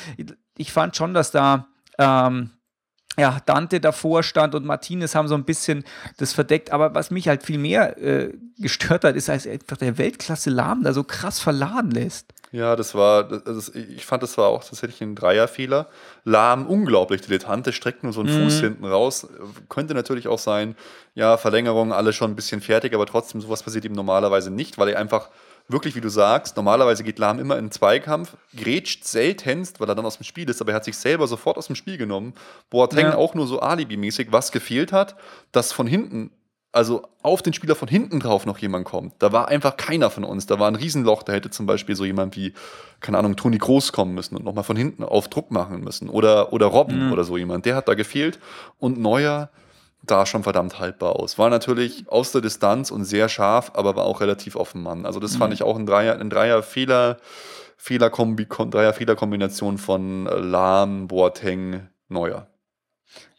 Ich fand schon, dass da ähm, ja, Dante davor stand und Martinez haben so ein bisschen das verdeckt. Aber was mich halt viel mehr äh, gestört hat, ist, dass einfach der Weltklasse Lahm da so krass verladen lässt. Ja, das war, also ich fand, das war auch tatsächlich ein Dreierfehler. Lahm, unglaublich dilettant, streckt nur so einen mhm. Fuß hinten raus. Könnte natürlich auch sein, ja, Verlängerung, alle schon ein bisschen fertig, aber trotzdem, sowas passiert ihm normalerweise nicht, weil er einfach wirklich, wie du sagst, normalerweise geht Lahm immer in den Zweikampf, grätscht seltenst, weil er dann aus dem Spiel ist, aber er hat sich selber sofort aus dem Spiel genommen. Boateng ja. auch nur so alibimäßig. Was gefehlt hat, dass von hinten, also auf den Spieler von hinten drauf noch jemand kommt. Da war einfach keiner von uns. Da war ein Riesenloch. Da hätte zum Beispiel so jemand wie, keine Ahnung, Toni Groß kommen müssen und nochmal von hinten auf Druck machen müssen. Oder, oder Robben mhm. oder so jemand. Der hat da gefehlt. Und Neuer sah schon verdammt haltbar aus. War natürlich aus der Distanz und sehr scharf, aber war auch relativ offen Mann. Also das mhm. fand ich auch ein Dreier, ein Dreier Fehler, Fehlerkombi, Dreier Fehlerkombination von Lahm, Boateng, Neuer.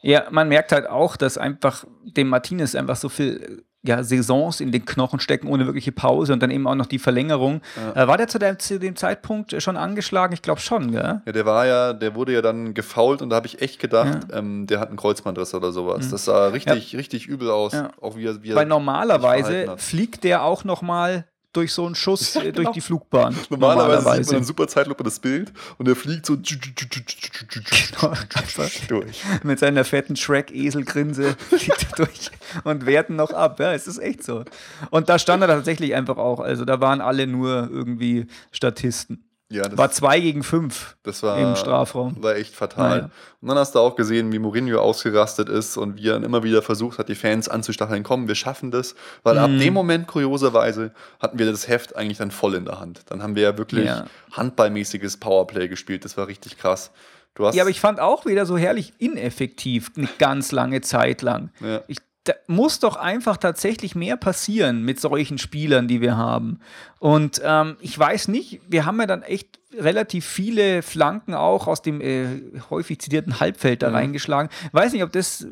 Ja, man merkt halt auch, dass einfach dem Martinez einfach so viel ja, Saisons in den Knochen stecken, ohne wirkliche Pause und dann eben auch noch die Verlängerung. Ja. Äh, war der zu dem, zu dem, Zeitpunkt schon angeschlagen? Ich glaube schon, gell? Ja, der war ja, der wurde ja dann gefault und da habe ich echt gedacht, ja. ähm, der hat einen Kreuzbandriss oder sowas. Mhm. Das sah richtig, richtig übel aus. Auch wie er, wie er Weil normalerweise fliegt der auch noch mal durch so einen Schuss ja, genau. durch die Flugbahn. Normalerweise, normalerweise, sieht man in super Zeitlupe das Bild und er fliegt so genau, durch. Mit seiner fetten Shrek-Eselgrinse fliegt er durch und werten noch ab. Ja, es ist echt so. Und da stand er tatsächlich einfach auch. Also da waren alle nur irgendwie Statisten. Ja, das war 2 gegen 5 im Strafraum. War echt fatal. Naja. Und dann hast du auch gesehen, wie Mourinho ausgerastet ist und wie er immer wieder versucht hat, die Fans anzustacheln, komm, wir schaffen das. Weil mhm. ab dem Moment, kurioserweise, hatten wir das Heft eigentlich dann voll in der Hand. Dann haben wir ja wirklich ja. handballmäßiges Powerplay gespielt. Das war richtig krass. ja, aber ich fand auch wieder so herrlich ineffektiv, eine ganz lange Zeit lang. Ja. Ich da muss doch einfach tatsächlich mehr passieren mit solchen Spielern, die wir haben. Und ähm, ich weiß nicht, wir haben ja dann echt relativ viele Flanken auch aus dem äh, häufig zitierten Halbfeld da mhm. reingeschlagen. Weiß nicht, ob das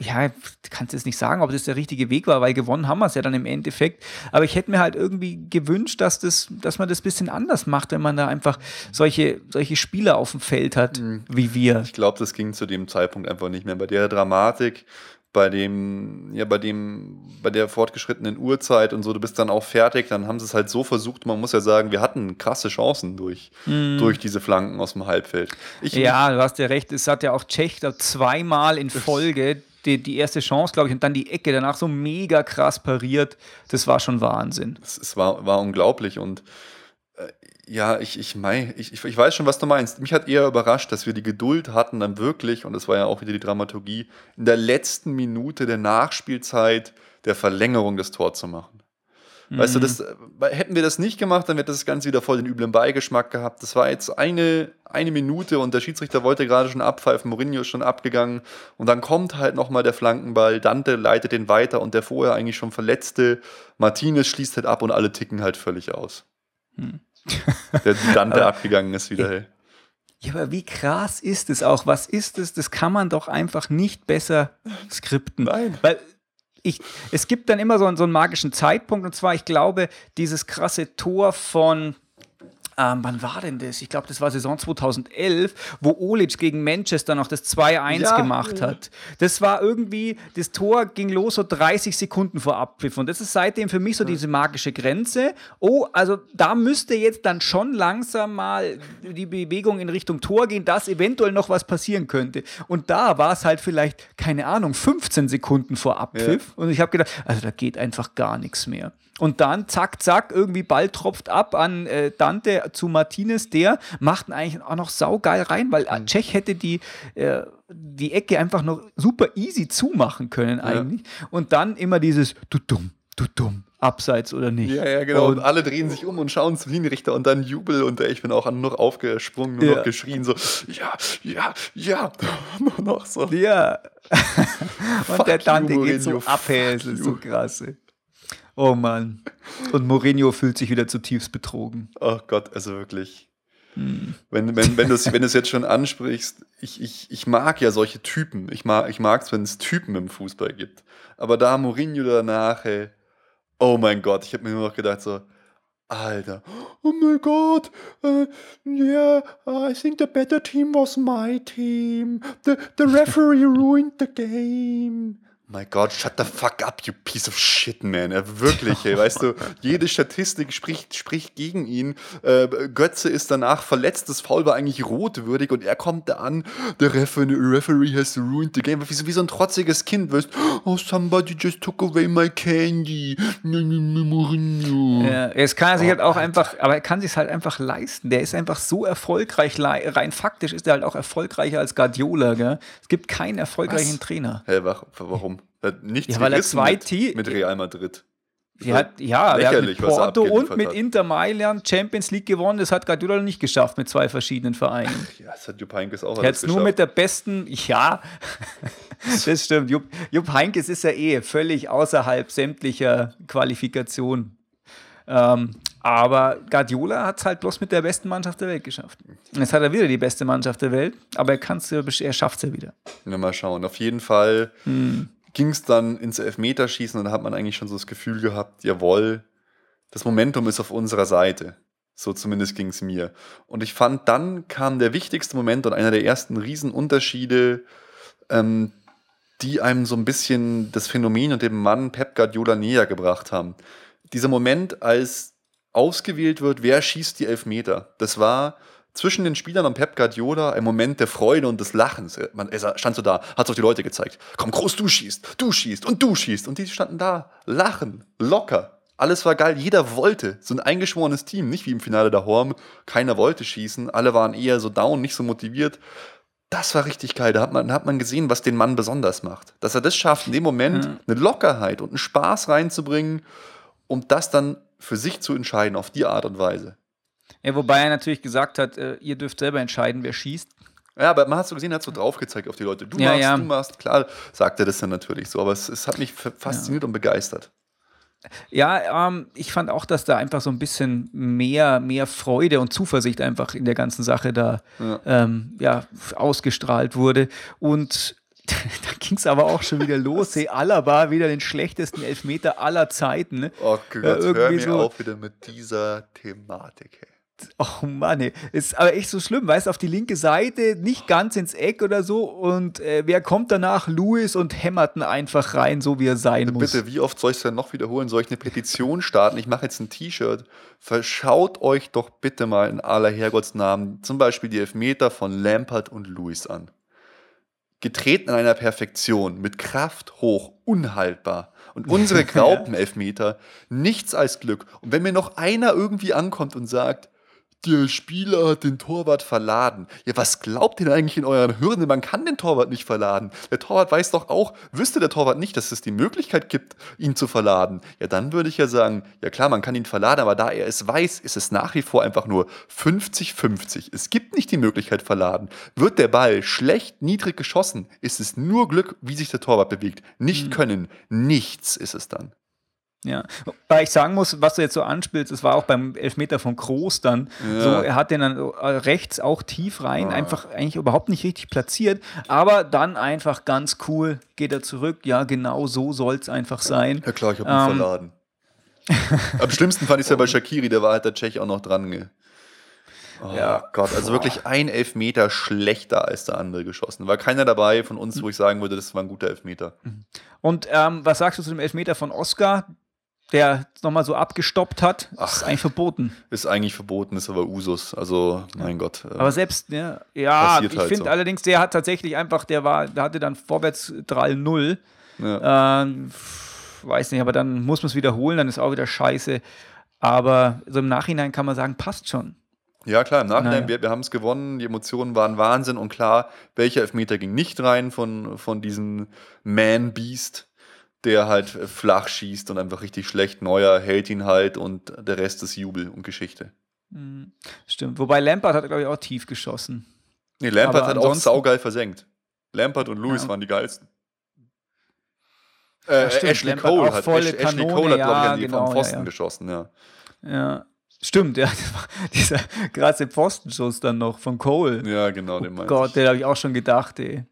ja, kannst jetzt nicht sagen, ob das der richtige Weg war, weil gewonnen haben wir es ja dann im Endeffekt. Aber ich hätte mir halt irgendwie gewünscht, dass, das, dass man das ein bisschen anders macht, wenn man da einfach solche, solche Spieler auf dem Feld hat, mhm. wie wir. Ich glaube, das ging zu dem Zeitpunkt einfach nicht mehr. Bei der Dramatik, bei dem, ja, bei dem, bei der fortgeschrittenen Uhrzeit und so, du bist dann auch fertig, dann haben sie es halt so versucht, man muss ja sagen, wir hatten krasse Chancen durch, mm. durch diese Flanken aus dem Halbfeld. Ich, ja, du hast ja recht, es hat ja auch Tschech da zweimal in Folge die, die erste Chance, glaube ich, und dann die Ecke danach so mega krass pariert. Das war schon Wahnsinn. Es, es war, war unglaublich und ja, ich, ich, mein, ich, ich weiß schon, was du meinst. Mich hat eher überrascht, dass wir die Geduld hatten, dann wirklich, und das war ja auch wieder die Dramaturgie, in der letzten Minute der Nachspielzeit der Verlängerung des Tor zu machen. Weißt du, das, mhm. hätten wir das nicht gemacht, dann hätte das Ganze wieder voll den üblen Beigeschmack gehabt. Das war jetzt eine, eine Minute und der Schiedsrichter wollte gerade schon abpfeifen, Mourinho ist schon abgegangen und dann kommt halt nochmal der Flankenball, Dante leitet den weiter und der vorher eigentlich schon verletzte Martinez schließt halt ab und alle ticken halt völlig aus. Hm. der Dante abgegangen ist wieder, hey. Ja, aber wie krass ist es auch? Was ist es? Das kann man doch einfach nicht besser skripten. Nein. Weil ich, es gibt dann immer so, so einen magischen Zeitpunkt, und zwar, ich glaube, dieses krasse Tor von ähm, wann war denn das? Ich glaube, das war Saison 2011, wo Olic gegen Manchester noch das 2-1 ja, gemacht hat. Das war irgendwie, das Tor ging los so 30 Sekunden vor Abpfiff. Und das ist seitdem für mich so diese magische Grenze. Oh, also da müsste jetzt dann schon langsam mal die Bewegung in Richtung Tor gehen, dass eventuell noch was passieren könnte. Und da war es halt vielleicht, keine Ahnung, 15 Sekunden vor Abpfiff. Ja. Und ich habe gedacht, also da geht einfach gar nichts mehr. Und dann, zack, zack, irgendwie Ball tropft ab an äh, Dante zu Martinez. Der macht eigentlich auch noch saugeil rein, weil mhm. Tschech hätte die, äh, die Ecke einfach noch super easy zumachen können eigentlich. Ja. Und dann immer dieses du dumm, du dumm, abseits oder nicht. Ja, ja, genau. Und, und alle drehen sich um und schauen zum Linienrichter und dann Jubel und ich bin auch nur noch aufgesprungen, nur ja. noch geschrien, so, ja, ja, ja, nur noch so. Ja. und Fuck der Dante you, geht so ab, das ist so krass. Ey. Oh Mann. Und Mourinho fühlt sich wieder zutiefst betrogen. Oh Gott, also wirklich. Hm. Wenn, wenn, wenn du es wenn jetzt schon ansprichst, ich, ich, ich mag ja solche Typen. Ich mag es, mag wenn es Typen im Fußball gibt. Aber da Mourinho danach, ey, oh mein Gott, ich habe mir nur noch gedacht so, Alter, oh mein Gott, uh, yeah, I think the better team was my team. The, the referee ruined the game. My God, shut the fuck up, you piece of shit, man. Ja, wirklich, ey, weißt du, jede Statistik spricht, spricht gegen ihn. Äh, Götze ist danach verletzt, das Foul war eigentlich rotwürdig und er kommt da an, the referee has ruined the game. Wie so, wie so ein trotziges Kind, weißt oh, somebody just took away my candy. Ja, es kann er sich oh, halt auch Alter. einfach, aber er kann sich halt einfach leisten. Der ist einfach so erfolgreich, rein faktisch ist er halt auch erfolgreicher als Guardiola, gell? Es gibt keinen erfolgreichen Was? Trainer. Hey, warum? Nichts ja, weil er zwei mit, mit Real Madrid. Sie hat, ja, er hat mit Porto und mit Inter Mailand Champions League gewonnen. Das hat Guardiola nicht geschafft mit zwei verschiedenen Vereinen. Ach, ja, das hat Jupp Heynckes auch Er hat es nur mit der besten, ja, das stimmt. Jupp, Jupp Heynckes ist ja eh völlig außerhalb sämtlicher Qualifikation. Ähm, aber Guardiola hat es halt bloß mit der besten Mannschaft der Welt geschafft. Jetzt hat er wieder die beste Mannschaft der Welt, aber er, er schafft es ja wieder. Ja, mal schauen. Auf jeden Fall hm ging es dann ins Elfmeterschießen und da hat man eigentlich schon so das Gefühl gehabt, jawohl, das Momentum ist auf unserer Seite. So zumindest ging es mir. Und ich fand, dann kam der wichtigste Moment und einer der ersten Riesenunterschiede, ähm, die einem so ein bisschen das Phänomen und dem Mann Pep Guardiola näher gebracht haben. Dieser Moment, als ausgewählt wird, wer schießt die Elfmeter. Das war zwischen den Spielern und Pep Guardiola ein Moment der Freude und des Lachens. Man, er stand so da, hat es auf die Leute gezeigt. Komm, groß, du schießt, du schießt und du schießt. Und die standen da, lachen, locker. Alles war geil, jeder wollte. So ein eingeschworenes Team, nicht wie im Finale der Horm. Keiner wollte schießen, alle waren eher so down, nicht so motiviert. Das war richtig geil. Da hat man, da hat man gesehen, was den Mann besonders macht. Dass er das schafft, in dem Moment mhm. eine Lockerheit und einen Spaß reinzubringen, um das dann für sich zu entscheiden, auf die Art und Weise. Ja, wobei er natürlich gesagt hat, äh, ihr dürft selber entscheiden, wer schießt. Ja, aber man hat so gesehen, er hat so drauf gezeigt auf die Leute. Du Ja, machst, ja. du machst. Klar, sagt er das dann natürlich so, aber es, es hat mich fasziniert und begeistert. Ja, ähm, ich fand auch, dass da einfach so ein bisschen mehr, mehr Freude und Zuversicht einfach in der ganzen Sache da Ja. ähm, ja, ausgestrahlt wurde. Und da ging es aber auch schon wieder los. Hey, Alaba wieder den schlechtesten Elfmeter aller Zeiten. Ne? Oh Gott, Ja, hör mir so- auf wieder mit dieser Thematik. Ey. Oh Mann, ey. ist aber echt so schlimm, weißt auf die linke Seite, nicht ganz ins Eck oder so. Und äh, wer kommt danach? Louis und hämmerten einfach rein, so wie er sein muss. Bitte, wie oft soll ich es denn noch wiederholen? Soll ich eine Petition starten? Ich mache jetzt ein T-Shirt. Verschaut euch doch bitte mal in aller Herrgottsnamen zum Beispiel die Elfmeter von Lampert und Lewis an. Getreten in einer Perfektion, mit Kraft hoch, unhaltbar. Und unsere Graupenelfmeter, nichts als Glück. Und wenn mir noch einer irgendwie ankommt und sagt, der Spieler hat den Torwart verladen. Ja, was glaubt ihr denn eigentlich in euren Hirnen? Man kann den Torwart nicht verladen. Der Torwart weiß doch auch, wüsste der Torwart nicht, dass es die Möglichkeit gibt, ihn zu verladen. Ja, dann würde ich ja sagen, ja klar, man kann ihn verladen, aber da er es weiß, ist es nach wie vor einfach nur 50-50. Es gibt nicht die Möglichkeit verladen. Wird der Ball schlecht, niedrig geschossen, ist es nur Glück, wie sich der Torwart bewegt. Nicht können. Nichts ist es dann. Ja, weil ich sagen muss, was du jetzt so anspielst, es war auch beim Elfmeter von Kroos dann Ja. so, er hat den dann äh, rechts auch tief rein, Ah. einfach eigentlich überhaupt nicht richtig platziert, aber dann einfach ganz cool geht er zurück, ja genau so soll es einfach sein. Ja klar, ich habe ihn Ähm, verladen. Am schlimmsten fand ich es ja bei Shakiri, der war halt der Tschech auch noch dran. Ge. Oh Ja. Gott, also wirklich ein Elfmeter schlechter als der andere geschossen. War keiner dabei von uns, wo ich sagen würde, das war ein guter Elfmeter. Und ähm, was sagst du zu dem Elfmeter von Oscar, der nochmal so abgestoppt hat? Das ist Ach. eigentlich verboten. Ist eigentlich verboten, ist aber Usus. Also, mein Gott. äh, Aber selbst, ja, ja ich halt finde so. allerdings, der hat tatsächlich einfach, der war, der hatte dann Vorwärtsdrall 0. ja. Ähm, weiß nicht, aber dann muss man es wiederholen, dann ist auch wieder scheiße. Aber so im Nachhinein kann man sagen, passt schon. ja, klar, im Nachhinein, Naja. wir, wir haben es gewonnen, die Emotionen waren Wahnsinn und klar, welcher Elfmeter ging nicht rein von, von diesem Man-Beast, der halt flach schießt und einfach richtig schlecht. Neuer hält ihn halt und der Rest ist Jubel und Geschichte. Mhm. Stimmt. Wobei Lampard hat, glaube ich, auch tief geschossen. Nee, Lampert Aber hat auch saugeil versenkt. Lampert und Lewis Ja. waren die geilsten. Äh, stimmt, Ashley Lampard Cole hat, Ashley Kanone, Cole hat, glaube ich, ja, an die genau, vom ja, Pfosten ja. geschossen, ja. Ja. Stimmt, ja, dieser krasse Pfostenschuss dann noch von Cole. Ja, genau, den Oh meinte Gott, ich. den habe ich auch schon gedacht, ey.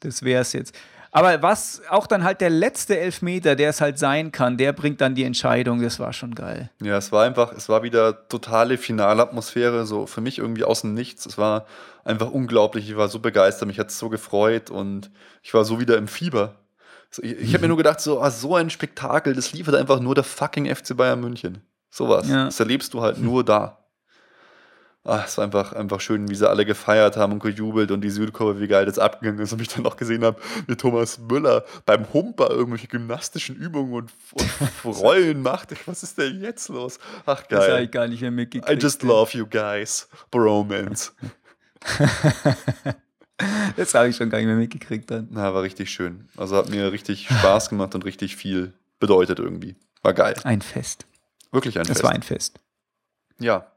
Das wär's jetzt. Aber was auch dann halt der letzte Elfmeter, der es halt sein kann, der bringt dann die Entscheidung. Das war schon geil. Ja, es war einfach, es war wieder totale Finalatmosphäre, so für mich irgendwie aus dem Nichts. Es war einfach unglaublich. Ich war so begeistert, mich hat es so gefreut und ich war so wieder im Fieber. So, ich ich habe mir nur gedacht, so, ah, so ein Spektakel, das liefert einfach nur der fucking FC Bayern München. Sowas. Ja. Das erlebst du halt nur da. Ah, es war einfach, einfach schön, wie sie alle gefeiert haben und gejubelt und die Südkurve, wie geil das abgegangen ist. Und ich dann auch gesehen habe, wie Thomas Müller beim Humper irgendwelche gymnastischen Übungen und, und Rollen macht. Was ist denn jetzt los? Ach, Das habe geil. ich gar nicht mehr mitgekriegt. I just love you guys. Bromance. Das habe ich schon gar nicht mehr mitgekriegt dann. Na, war richtig schön. Also hat mir richtig Spaß gemacht und richtig viel bedeutet irgendwie. War geil. Ein Fest. Wirklich ein Es Fest. war ein Fest. Ja.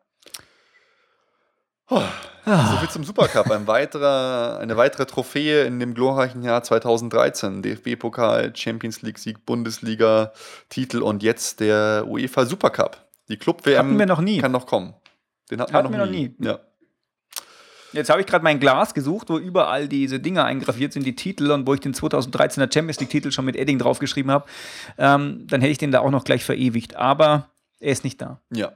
Oh, So viel zum Supercup. Ein weiterer, eine weitere Trophäe in dem glorreichen Jahr 2013. DFB-Pokal, Champions League-Sieg, Bundesliga, Titel und jetzt der UEFA Supercup. Die Club-WM Hatten wir noch nie. kann noch kommen. Den hatten, Hatten wir noch nie. Ja. Jetzt habe ich gerade mein Glas gesucht, wo überall diese Dinger eingraviert sind, die Titel, und wo ich den 2013er Champions League-Titel schon mit Edding draufgeschrieben habe. Ähm, dann hätte ich den da auch noch gleich verewigt. Aber er ist nicht da. ja.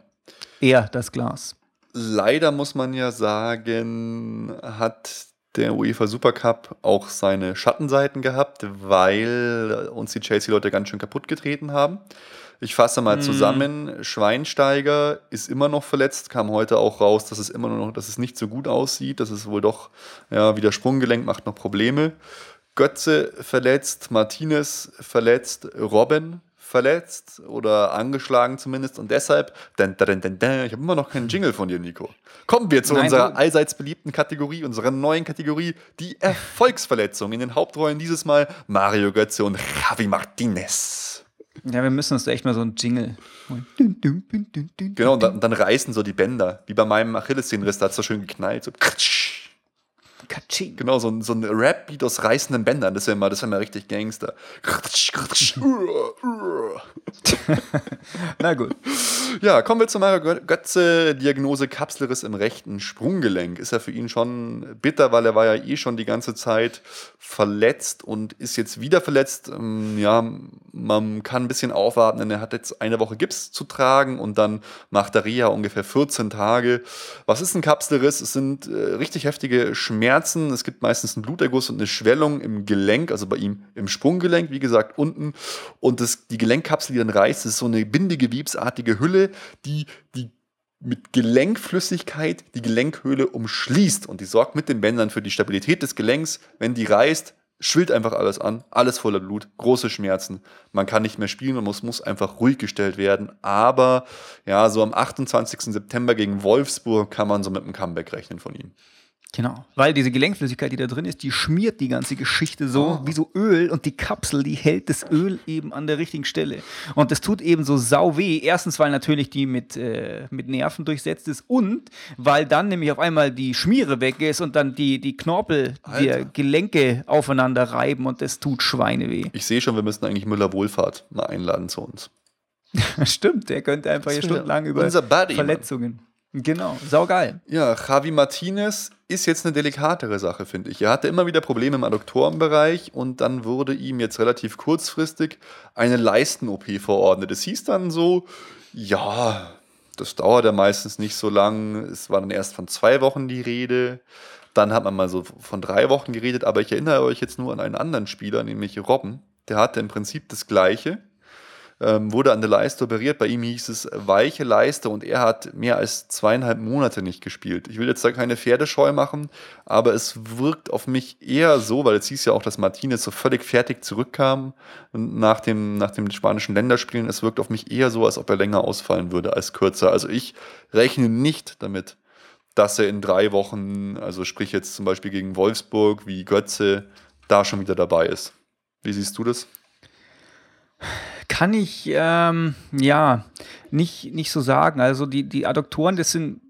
Er, das Glas. Leider muss man ja sagen, hat der UEFA Supercup auch seine Schattenseiten gehabt, weil uns die Chelsea-Leute ganz schön kaputt getreten haben. Ich fasse mal Mm. zusammen. Schweinsteiger ist immer noch verletzt, kam heute auch raus, dass es immer noch, dass es nicht so gut aussieht, dass es wohl doch ja, wieder Sprunggelenk macht noch Probleme. Götze verletzt, Martinez verletzt, Robben verletzt oder angeschlagen zumindest und deshalb, dun, dun, dun, ich habe immer noch keinen Jingle von dir, Nico. Kommen wir zu Nein, unserer du- allseits beliebten Kategorie, unserer neuen Kategorie, die Erfolgsverletzung. In den Hauptrollen dieses Mal Mario Götze und Javi Martinez. Ja, wir müssen uns da echt mal so einen Jingle. Genau, und dann, und dann reißen so die Bänder, wie bei meinem Achillessehnenriss, da hat es so schön geknallt. So. Katsching. Genau, so ein, so ein Rap-Beat aus reißenden Bändern, das wäre mal, das wär mal richtig Gangster. Na gut. Ja, kommen wir zu Mario Götze. Diagnose Kapselriss im rechten Sprunggelenk. Ist ja für ihn schon bitter, weil er war ja eh schon die ganze Zeit verletzt und ist jetzt wieder verletzt. Ähm, ja, man kann ein bisschen aufwarten, denn er hat jetzt eine Woche Gips zu tragen und dann macht er Reha ungefähr 14 Tage. Was ist ein Kapselriss? Es sind äh, richtig heftige Schmerzen. Es gibt meistens einen Bluterguss und eine Schwellung im Gelenk, also bei ihm im Sprunggelenk, wie gesagt, unten. Und das, die Gelenkkapsel, die dann reißt, ist so eine bindegewebsartige Hülle, die die mit Gelenkflüssigkeit die Gelenkhöhle umschließt und die sorgt mit den Bändern für die Stabilität des Gelenks. Wenn die reißt, schwillt einfach alles an, alles voller Blut, große Schmerzen. Man kann nicht mehr spielen, man muss, muss einfach ruhig gestellt werden. Aber ja, so am 28. September gegen Wolfsburg kann man so mit einem Comeback rechnen von ihm. Genau. Weil diese Gelenkflüssigkeit, die da drin ist, die schmiert die ganze Geschichte so Oh. wie so Öl und die Kapsel, die hält das Öl eben an der richtigen Stelle. Und das tut eben so sau weh. Erstens, weil natürlich die mit, äh, mit Nerven durchsetzt ist und weil dann nämlich auf einmal die Schmiere weg ist und dann die, die Knorpel der Alter. Gelenke aufeinander reiben und das tut Schweineweh. Ich sehe schon, wir müssen eigentlich Müller Wohlfahrt mal einladen zu uns. Stimmt, der könnte einfach hier stundenlang über Buddy. Verletzungen. Genau, saugeil. Ja, Javi Martinez ist jetzt eine delikatere Sache, finde ich. Er hatte immer wieder Probleme im Adduktorenbereich und dann wurde ihm jetzt relativ kurzfristig eine Leisten-OP verordnet. Es hieß dann so, ja, das dauert ja meistens nicht so lang. Es war dann erst von zwei Wochen die Rede. Dann hat man mal so von drei Wochen geredet, aber ich erinnere euch jetzt nur an einen anderen Spieler, nämlich Robben. Der hatte im Prinzip das Gleiche ähm, wurde an der Leiste operiert. Bei ihm hieß es weiche Leiste und er hat mehr als zweieinhalb Monate nicht gespielt. Ich will jetzt da keine Pferdescheu machen, aber es wirkt auf mich eher so, weil es hieß ja auch, dass Martinez so völlig fertig zurückkam nach dem, nach dem spanischen Länderspielen. Es wirkt auf mich eher so, als ob er länger ausfallen würde als kürzer. Also ich rechne nicht damit, dass er in drei Wochen, also sprich jetzt zum Beispiel gegen Wolfsburg wie Götze, da schon wieder dabei ist. Wie siehst du das? Kann ich ähm, ja nicht, nicht so sagen. Also die, die Adduktoren, das sind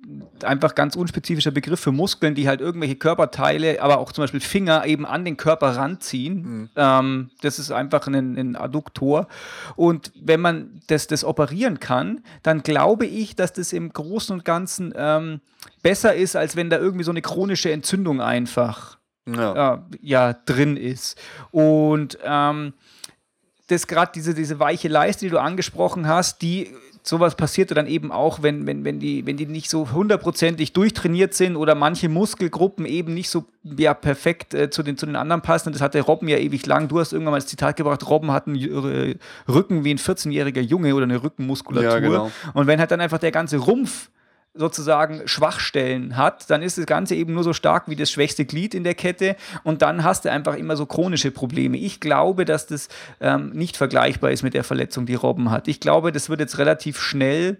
einfach ganz unspezifischer Begriff für Muskeln, die halt irgendwelche Körperteile, aber auch zum Beispiel Finger eben an den Körper ranziehen. Ähm, das ist einfach ein, ein Adduktor. Und wenn man das, das operieren kann, dann glaube ich, dass das im Großen und Ganzen ähm, besser ist, als wenn da irgendwie so eine chronische Entzündung einfach Ja. äh, ja drin ist. Und ähm, das gerade diese, diese weiche Leiste, die du angesprochen hast, die sowas passiert dann eben auch, wenn, wenn, wenn, die, wenn die nicht so hundertprozentig durchtrainiert sind oder manche Muskelgruppen eben nicht so ja, perfekt äh, zu, den, zu den anderen passen. Und das hatte Robben ja ewig lang. Du hast irgendwann mal das Zitat gebracht, Robben hat einen äh, Rücken wie ein 14-jähriger Junge oder eine Rückenmuskulatur. Ja, genau. Und wenn halt dann einfach der ganze Rumpf sozusagen Schwachstellen hat, dann ist das Ganze eben nur so stark wie das schwächste Glied in der Kette und dann hast du einfach immer so chronische Probleme. Ich glaube, dass das ähm, nicht vergleichbar ist mit der Verletzung, die Robben hat. Ich glaube, das wird jetzt relativ schnell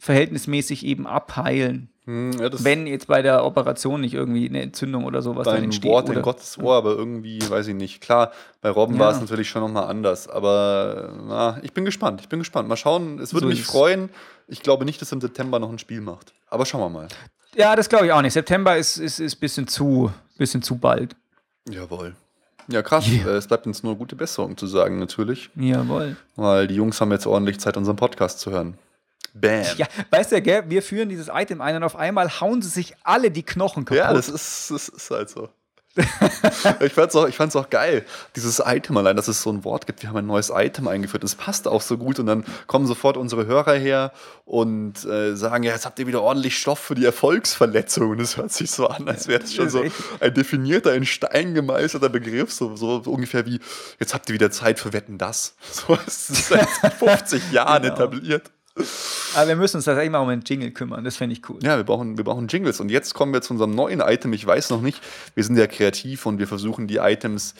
verhältnismäßig eben abheilen, Hm, ja, wenn jetzt bei der Operation nicht irgendwie eine Entzündung oder sowas dann entsteht. Wort in oder- Gottes Ohr, aber irgendwie, weiß ich nicht. Klar, bei Robben Ja. war es natürlich schon nochmal anders, aber na, ich bin gespannt. Ich bin gespannt. Mal schauen, es würde So mich freuen. Ich glaube nicht, dass er im September noch ein Spiel macht. Aber schauen wir mal. Ja, das glaube ich auch nicht. September ist ein ist, ist bisschen, zu, bisschen zu bald. Jawohl. Ja, krass. Yeah. Äh, Es bleibt uns nur gute Besserung zu sagen, natürlich. Jawohl. Weil die Jungs haben jetzt ordentlich Zeit, unseren Podcast zu hören. Bam. Ja, weißt du, gell, wir führen dieses Item ein und auf einmal hauen sie sich alle die Knochen kaputt. Ja, das ist, das ist halt so. ich fand's auch, ich fand's auch geil, dieses Item allein, dass es so ein Wort gibt. Wir haben ein neues Item eingeführt. Das passt auch so gut. Und dann kommen sofort unsere Hörer her und äh, sagen: Ja, jetzt habt ihr wieder ordentlich Stoff für die Erfolgsverletzung. Und das hört sich so an, als wäre das schon so ein definierter, in Stein gemeißelter Begriff. So, so ungefähr wie: Jetzt habt ihr wieder Zeit für Wetten das. So ist es seit 50 Jahren Genau. etabliert. Aber wir müssen uns tatsächlich mal um den Jingle kümmern. Das fände ich cool. Ja, wir brauchen, wir brauchen Jingles. Und jetzt kommen wir zu unserem neuen Item. Ich weiß noch nicht. Wir sind ja kreativ und wir versuchen die Items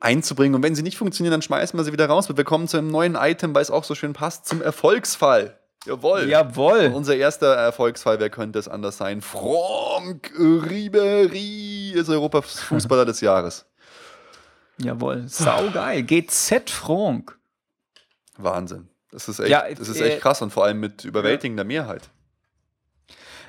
einzubringen. Und wenn sie nicht funktionieren, dann schmeißen wir sie wieder raus. Wir kommen zu einem neuen Item, weil es auch so schön passt, zum Erfolgsfall. Jawohl. Jawohl. Unser erster Erfolgsfall, wer könnte es anders sein? Franck Ribery ist Europas Fußballer des Jahres. Jawohl. Saugeil. GZ Franck. Wahnsinn. Das ist echt, Ja, das ist äh, echt krass und vor allem mit überwältigender Mehrheit.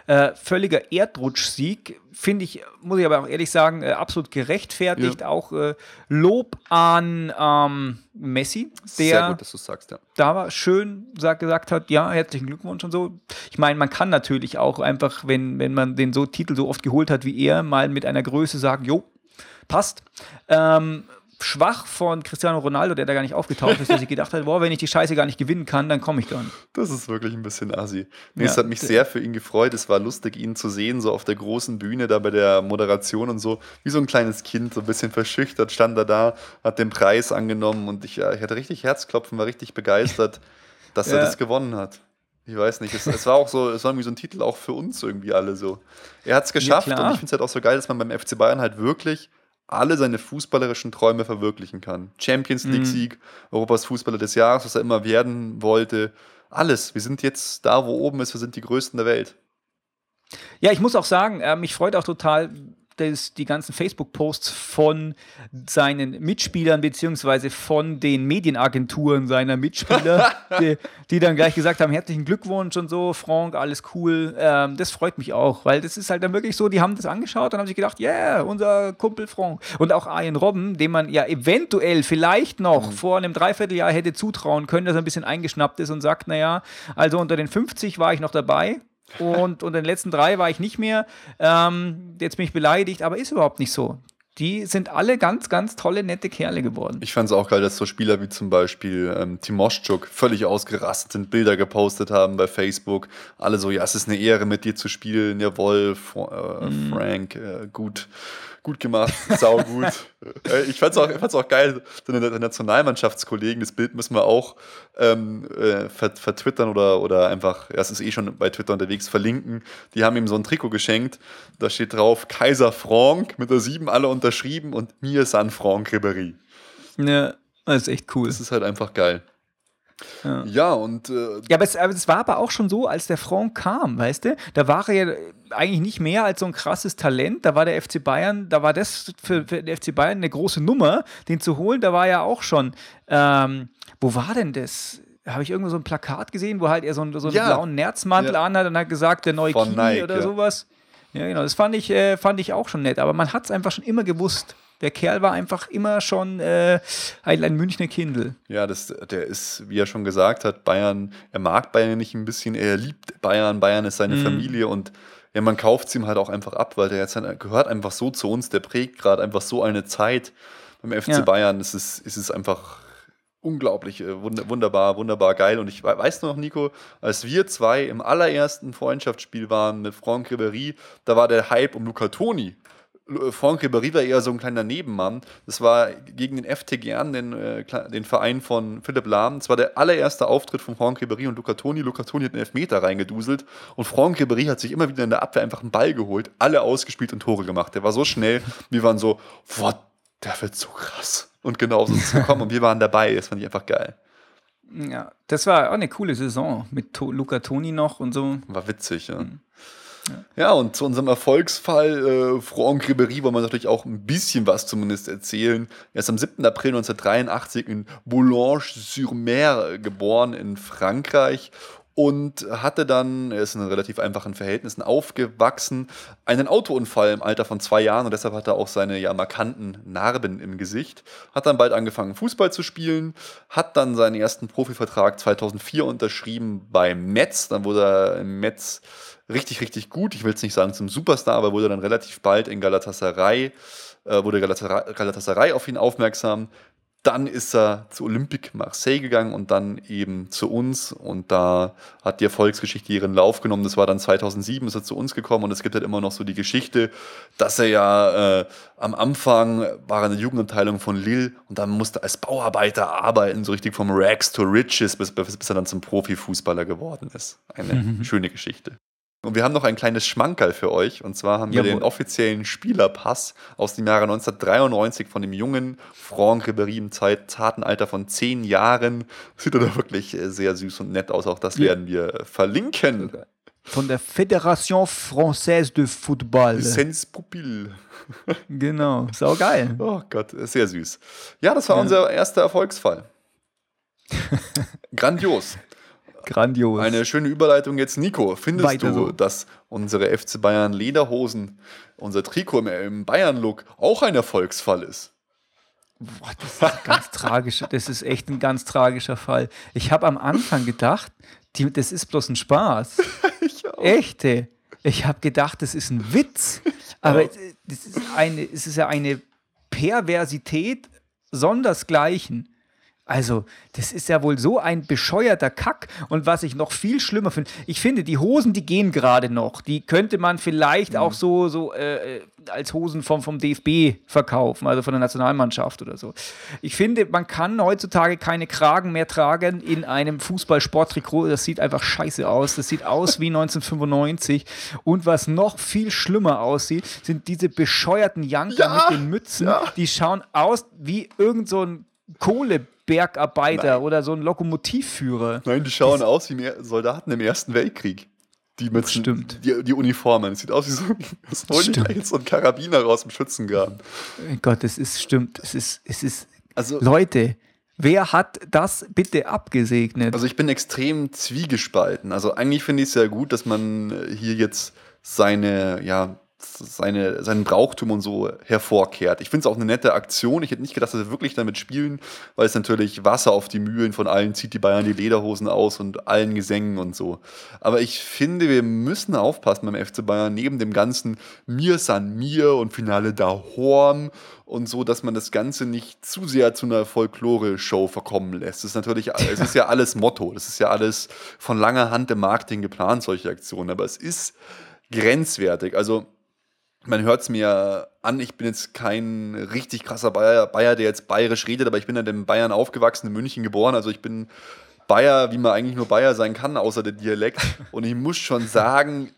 Äh, völliger Erdrutschsieg, finde ich, muss ich aber auch ehrlich sagen, äh, absolut gerechtfertigt. Ja. Auch äh, Lob an ähm, Messi, der Sehr gut, dass du sagst, ja. da war schön sag, gesagt hat, ja, herzlichen Glückwunsch und so. Ich meine, man kann natürlich auch einfach, wenn, wenn man den so Titel so oft geholt hat wie er, mal mit einer Größe sagen, jo, passt. Ähm, schwach von Cristiano Ronaldo, der da gar nicht aufgetaucht ist, der sich gedacht hat, boah, wenn ich die Scheiße gar nicht gewinnen kann, dann komme ich gar nicht. Das ist wirklich ein bisschen assi. Nee, Ja. Es hat mich sehr für ihn gefreut. Es war lustig, ihn zu sehen, so auf der großen Bühne, da bei der Moderation und so. Wie so ein kleines Kind, so ein bisschen verschüchtert, stand er da, hat den Preis angenommen und ich, ja, ich hatte richtig Herzklopfen, war richtig begeistert, dass er Ja. das gewonnen hat. Ich weiß nicht, es, es war auch so, es war irgendwie so ein Titel auch für uns irgendwie alle so. Er hat es geschafft klar. und ich finde es halt auch so geil, dass man beim FC Bayern halt wirklich alle seine fußballerischen Träume verwirklichen kann. Champions Mhm. League-Sieg, Europas Fußballer des Jahres, was er immer werden wollte. Alles. Wir sind jetzt da, wo oben ist, wir sind die Größten der Welt. Ja, ich muss auch sagen, äh, mich freut auch total, dass die ganzen Facebook-Posts von seinen Mitspielern beziehungsweise von den Medienagenturen seiner Mitspieler, die, die dann gleich gesagt haben, herzlichen Glückwunsch und so, Frank, alles cool. Ähm, das freut mich auch, weil das ist halt dann wirklich so, die haben das angeschaut und haben sich gedacht, yeah, unser Kumpel Frank. Und auch Ian Robben, dem man ja eventuell vielleicht noch vor einem Dreivierteljahr hätte zutrauen können, dass er ein bisschen eingeschnappt ist und sagt, naja, also unter den 50 war ich noch dabei. Und unter den letzten drei war ich nicht mehr. Ähm, jetzt bin ich beleidigt, aber ist überhaupt nicht so. Die sind alle ganz, ganz tolle, nette Kerle geworden. Ich fand es auch geil, dass so Spieler wie zum Beispiel ähm, Timoschuk völlig ausgerastet sind, Bilder gepostet haben bei Facebook. Alle so, ja, es ist eine Ehre, mit dir zu spielen. Jawohl, Fra äh, Frank, äh, gut, gut gemacht, sau gut. äh, ich fand es auch, ich fand's auch geil, deine, Nationalmannschaftskollegen, das Bild müssen wir auch ähm, äh, ver vertwittern oder, oder einfach, ja, es ist eh schon bei Twitter unterwegs, verlinken. Die haben ihm so ein Trikot geschenkt, da steht drauf Kaiser Frank mit der 7 alle unterschrieben und mir San Franck Ribéry. Ja, das ist echt cool. Das ist halt einfach geil. Ja. Ja, und äh, Ja, aber es, aber es war aber auch schon so, als der Franck kam, weißt du? Da war er ja eigentlich nicht mehr als so ein krasses Talent. Da war der FC Bayern, da war das für, für den FC Bayern eine große Nummer, den zu holen. Da war ja auch schon, ähm, wo war denn das? Habe ich irgendwo so ein Plakat gesehen, wo halt er so einen, so einen Ja. blauen Nerzmantel Ja. anhat und hat gesagt, der neue Von Kini Nike, oder ja. sowas. Ja, genau. Das fand ich, äh, fand ich auch schon nett. Aber man hat es einfach schon immer gewusst. Der Kerl war einfach immer schon äh, ein, Münchner Kindl. ja, das, der ist, wie er schon gesagt hat, Bayern, er mag Bayern nicht ein bisschen, er liebt Bayern, Bayern ist seine Familie und ja, man kauft es ihm halt auch einfach ab, weil der jetzt gehört einfach so zu uns, der prägt gerade einfach so eine Zeit beim FC Ja. Bayern. Es ist, es ist einfach unglaublich, äh, wund- wunderbar, wunderbar geil. Und ich we- weiß noch, Nico, als wir zwei im allerersten Freundschaftsspiel waren mit Franck Ribéry, da war der Hype um Luca Toni. Lu- Franck Ribéry war eher so ein kleiner Nebenmann. Das war gegen den FT Gern, den, äh, den Verein von Philipp Lahm. Das war der allererste Auftritt von Franck Ribéry und Luca Toni. Luca Toni hat einen Elfmeter reingeduselt und Franck Ribéry hat sich immer wieder in der Abwehr einfach einen Ball geholt, alle ausgespielt und Tore gemacht. Der war so schnell, wir waren so, what, der wird so krass. Und genau so ist es gekommen und wir waren dabei. Das fand ich einfach geil. Ja, das war auch eine coole Saison mit to Luca Toni noch und so. War witzig, ja. Ja, und zu unserem Erfolgsfall, äh, Franck Ribéry, wollen wir natürlich auch ein bisschen was zumindest erzählen. Er ist am 7. April 1983 in Boulogne-sur-Mer geboren in Frankreich und hatte dann, er ist in relativ einfachen Verhältnissen aufgewachsen, einen Autounfall im Alter von zwei Jahren und deshalb hat er auch seine ja markanten Narben im Gesicht. Hat dann bald angefangen, Fußball zu spielen, hat dann seinen ersten Profivertrag 2004 unterschrieben bei Metz. Dann wurde er im Metz richtig, richtig gut. Ich will es nicht sagen zum Superstar, aber wurde dann relativ bald in Galatasaray, äh, wurde Galatasaray, Galatasaray auf ihn aufmerksam. Dann ist er zu Olympique Marseille gegangen und dann eben zu uns. Und da hat die Erfolgsgeschichte ihren Lauf genommen. Das war dann 2007, ist er zu uns gekommen. Und es gibt halt immer noch so die Geschichte, dass er ja äh, am Anfang war er in der Jugendabteilung von Lille und dann musste er als Bauarbeiter arbeiten, so richtig vom Rags to Riches, bis, bis er dann zum Profifußballer geworden ist. Eine schöne Geschichte. Und wir haben noch ein kleines Schmankerl für euch. Und zwar haben wir Jawohl. den offiziellen Spielerpass aus dem Jahre 1993 von dem jungen Franck Ribéry im Zeit- von zehn Jahren. Sieht da wirklich äh, sehr süß und nett aus. Auch das Ja. werden wir verlinken. Von der Fédération Française de Football. Sens Pupil. Genau, sau geil. Oh Gott, sehr süß. Ja, das war Ja. unser erster Erfolgsfall. Grandios. Grandios. Eine schöne Überleitung jetzt, Nico. Findest Weiter du, so. dass unsere FC Bayern Lederhosen, unser Trikot im, Bayern-Look auch ein Erfolgsfall ist? Boah, das ist ein ganz tragisch. Das ist echt ein ganz tragischer Fall. Ich habe am Anfang gedacht, die, das ist bloß ein Spaß. Echte. Ich habe gedacht, das ist ein Witz. Aber das ist eine, es ist ja eine Perversität sondersgleichen. Also, das ist ja wohl so ein bescheuerter Kack. Und was ich noch viel schlimmer finde, ich finde, die Hosen, die gehen gerade noch. Die könnte man vielleicht auch so, so äh, als Hosen vom, vom DFB verkaufen, also von der Nationalmannschaft oder so. Ich finde, man kann heutzutage keine Kragen mehr tragen in einem Fußball-Sporttrikot. Das sieht einfach scheiße aus. Das sieht aus wie 1995. Und was noch viel schlimmer aussieht, sind diese bescheuerten Janker Ja, mit den Mützen. ja. Die schauen aus wie irgend so ein Kohlebergarbeiter Nein. oder so ein Lokomotivführer. Nein, die schauen aus wie Soldaten im Ersten Weltkrieg. Die mit Stimmt. Die, die Uniformen. Sieht aus wie so, das holen jetzt so ein Karabiner raus dem Schützengraben. Mein Gott, es ist stimmt. Es ist, es ist. Also, Leute, wer hat das bitte abgesegnet? also ich bin extrem zwiegespalten. Also eigentlich finde ich es sehr gut, dass man äh, hier jetzt seine, ja, seine, seinen Brauchtum und so hervorkehrt. Ich finde es auch eine nette Aktion. Ich hätte nicht gedacht, dass sie wirklich damit spielen, weil es natürlich Wasser auf die Mühlen von allen zieht, die Bayern die Lederhosen aus und allen Gesängen und so. Aber ich finde, wir müssen aufpassen beim FC Bayern, neben dem ganzen Mir san mir und Finale da Horn und so, dass man das Ganze nicht zu sehr zu einer Folklore-Show verkommen lässt. Das ist natürlich, es ist ja alles Motto. Das ist ja alles von langer Hand im Marketing geplant, solche Aktionen. Aber es ist grenzwertig. Also, man hört es mir an, ich bin jetzt kein richtig krasser Bayer, Bayer, der jetzt bayerisch redet, aber ich bin ja in Bayern aufgewachsen, in München geboren. Also ich bin Bayer, wie man eigentlich nur Bayer sein kann, außer der Dialekt. Und ich muss schon sagen,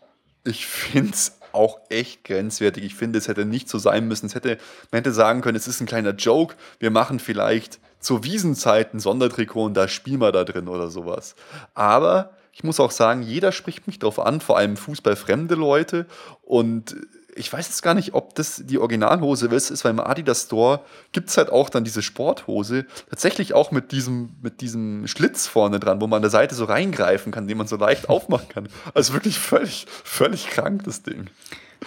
ich finde es auch echt grenzwertig. Ich finde, es hätte nicht so sein müssen. Es hätte, man hätte sagen können, es ist ein kleiner Joke. Wir machen vielleicht zur Wiesenzeit ein Sondertrikot und da spielen wir da drin oder sowas. Aber ich muss auch sagen, jeder spricht mich darauf an, vor allem fußballfremde Leute. Und ich weiß jetzt gar nicht, ob das die Originalhose ist, weil im Adidas Store gibt es halt auch dann diese Sporthose, tatsächlich auch mit diesem, mit diesem Schlitz vorne dran, wo man an der Seite so reingreifen kann, den man so leicht aufmachen kann. Also wirklich völlig, völlig krank, das Ding.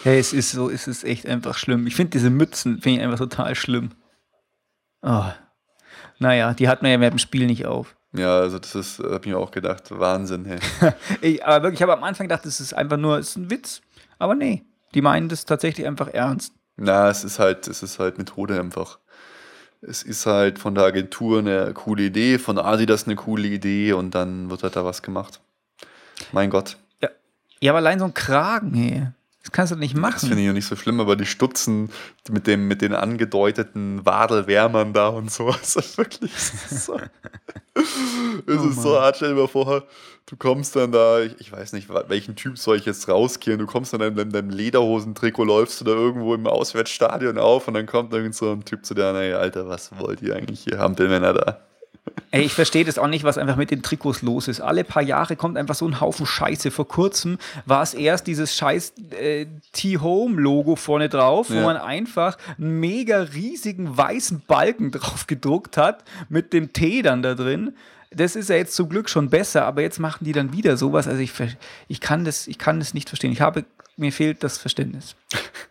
Hey, es ist so, es ist echt einfach schlimm. Ich finde diese Mützen, finde ich einfach total schlimm. Oh. Naja, die hat man ja während dem Spiel nicht auf. Ja, also das ist, habe ich mir auch gedacht, Wahnsinn, hey. Ich, aber wirklich, ich habe am Anfang gedacht, das ist einfach nur, es ist ein Witz. Aber nee, die meinen das tatsächlich einfach ernst. Na, es ist halt, es ist halt Methode einfach. Es ist halt von der Agentur eine coole Idee, von Adidas eine coole Idee und dann wird halt da was gemacht. Mein Gott. Ja, ja aber allein so ein Kragen, hey, das kannst du nicht Das machen. finde ich ja nicht so schlimm, aber die Stutzen mit, dem, mit den angedeuteten Wadelwärmern da und so, ist das wirklich so. Es ist so hart, stell dir mal vor, du kommst dann da, ich, ich weiß nicht, welchen Typ soll ich jetzt rauskehren, du kommst dann in deinem, deinem Lederhosentrikot, läufst du da irgendwo im Auswärtsstadion auf und dann kommt irgend so ein Typ zu dir, ey, Alter, was wollt ihr eigentlich hier, Hampelmänner da? Ey, ich verstehe das auch nicht, was einfach mit den Trikots los ist. Alle paar Jahre kommt einfach so ein Haufen Scheiße. Vor kurzem war es erst dieses scheiß äh, T-Home-Logo vorne drauf, wo Ja. man einfach einen mega riesigen weißen Balken drauf gedruckt hat mit dem T dann da drin. Das ist ja jetzt zum Glück schon besser, aber jetzt machen die dann wieder sowas. Also ich, ich, kann, das, ich kann das nicht verstehen. Ich habe, mir fehlt das Verständnis.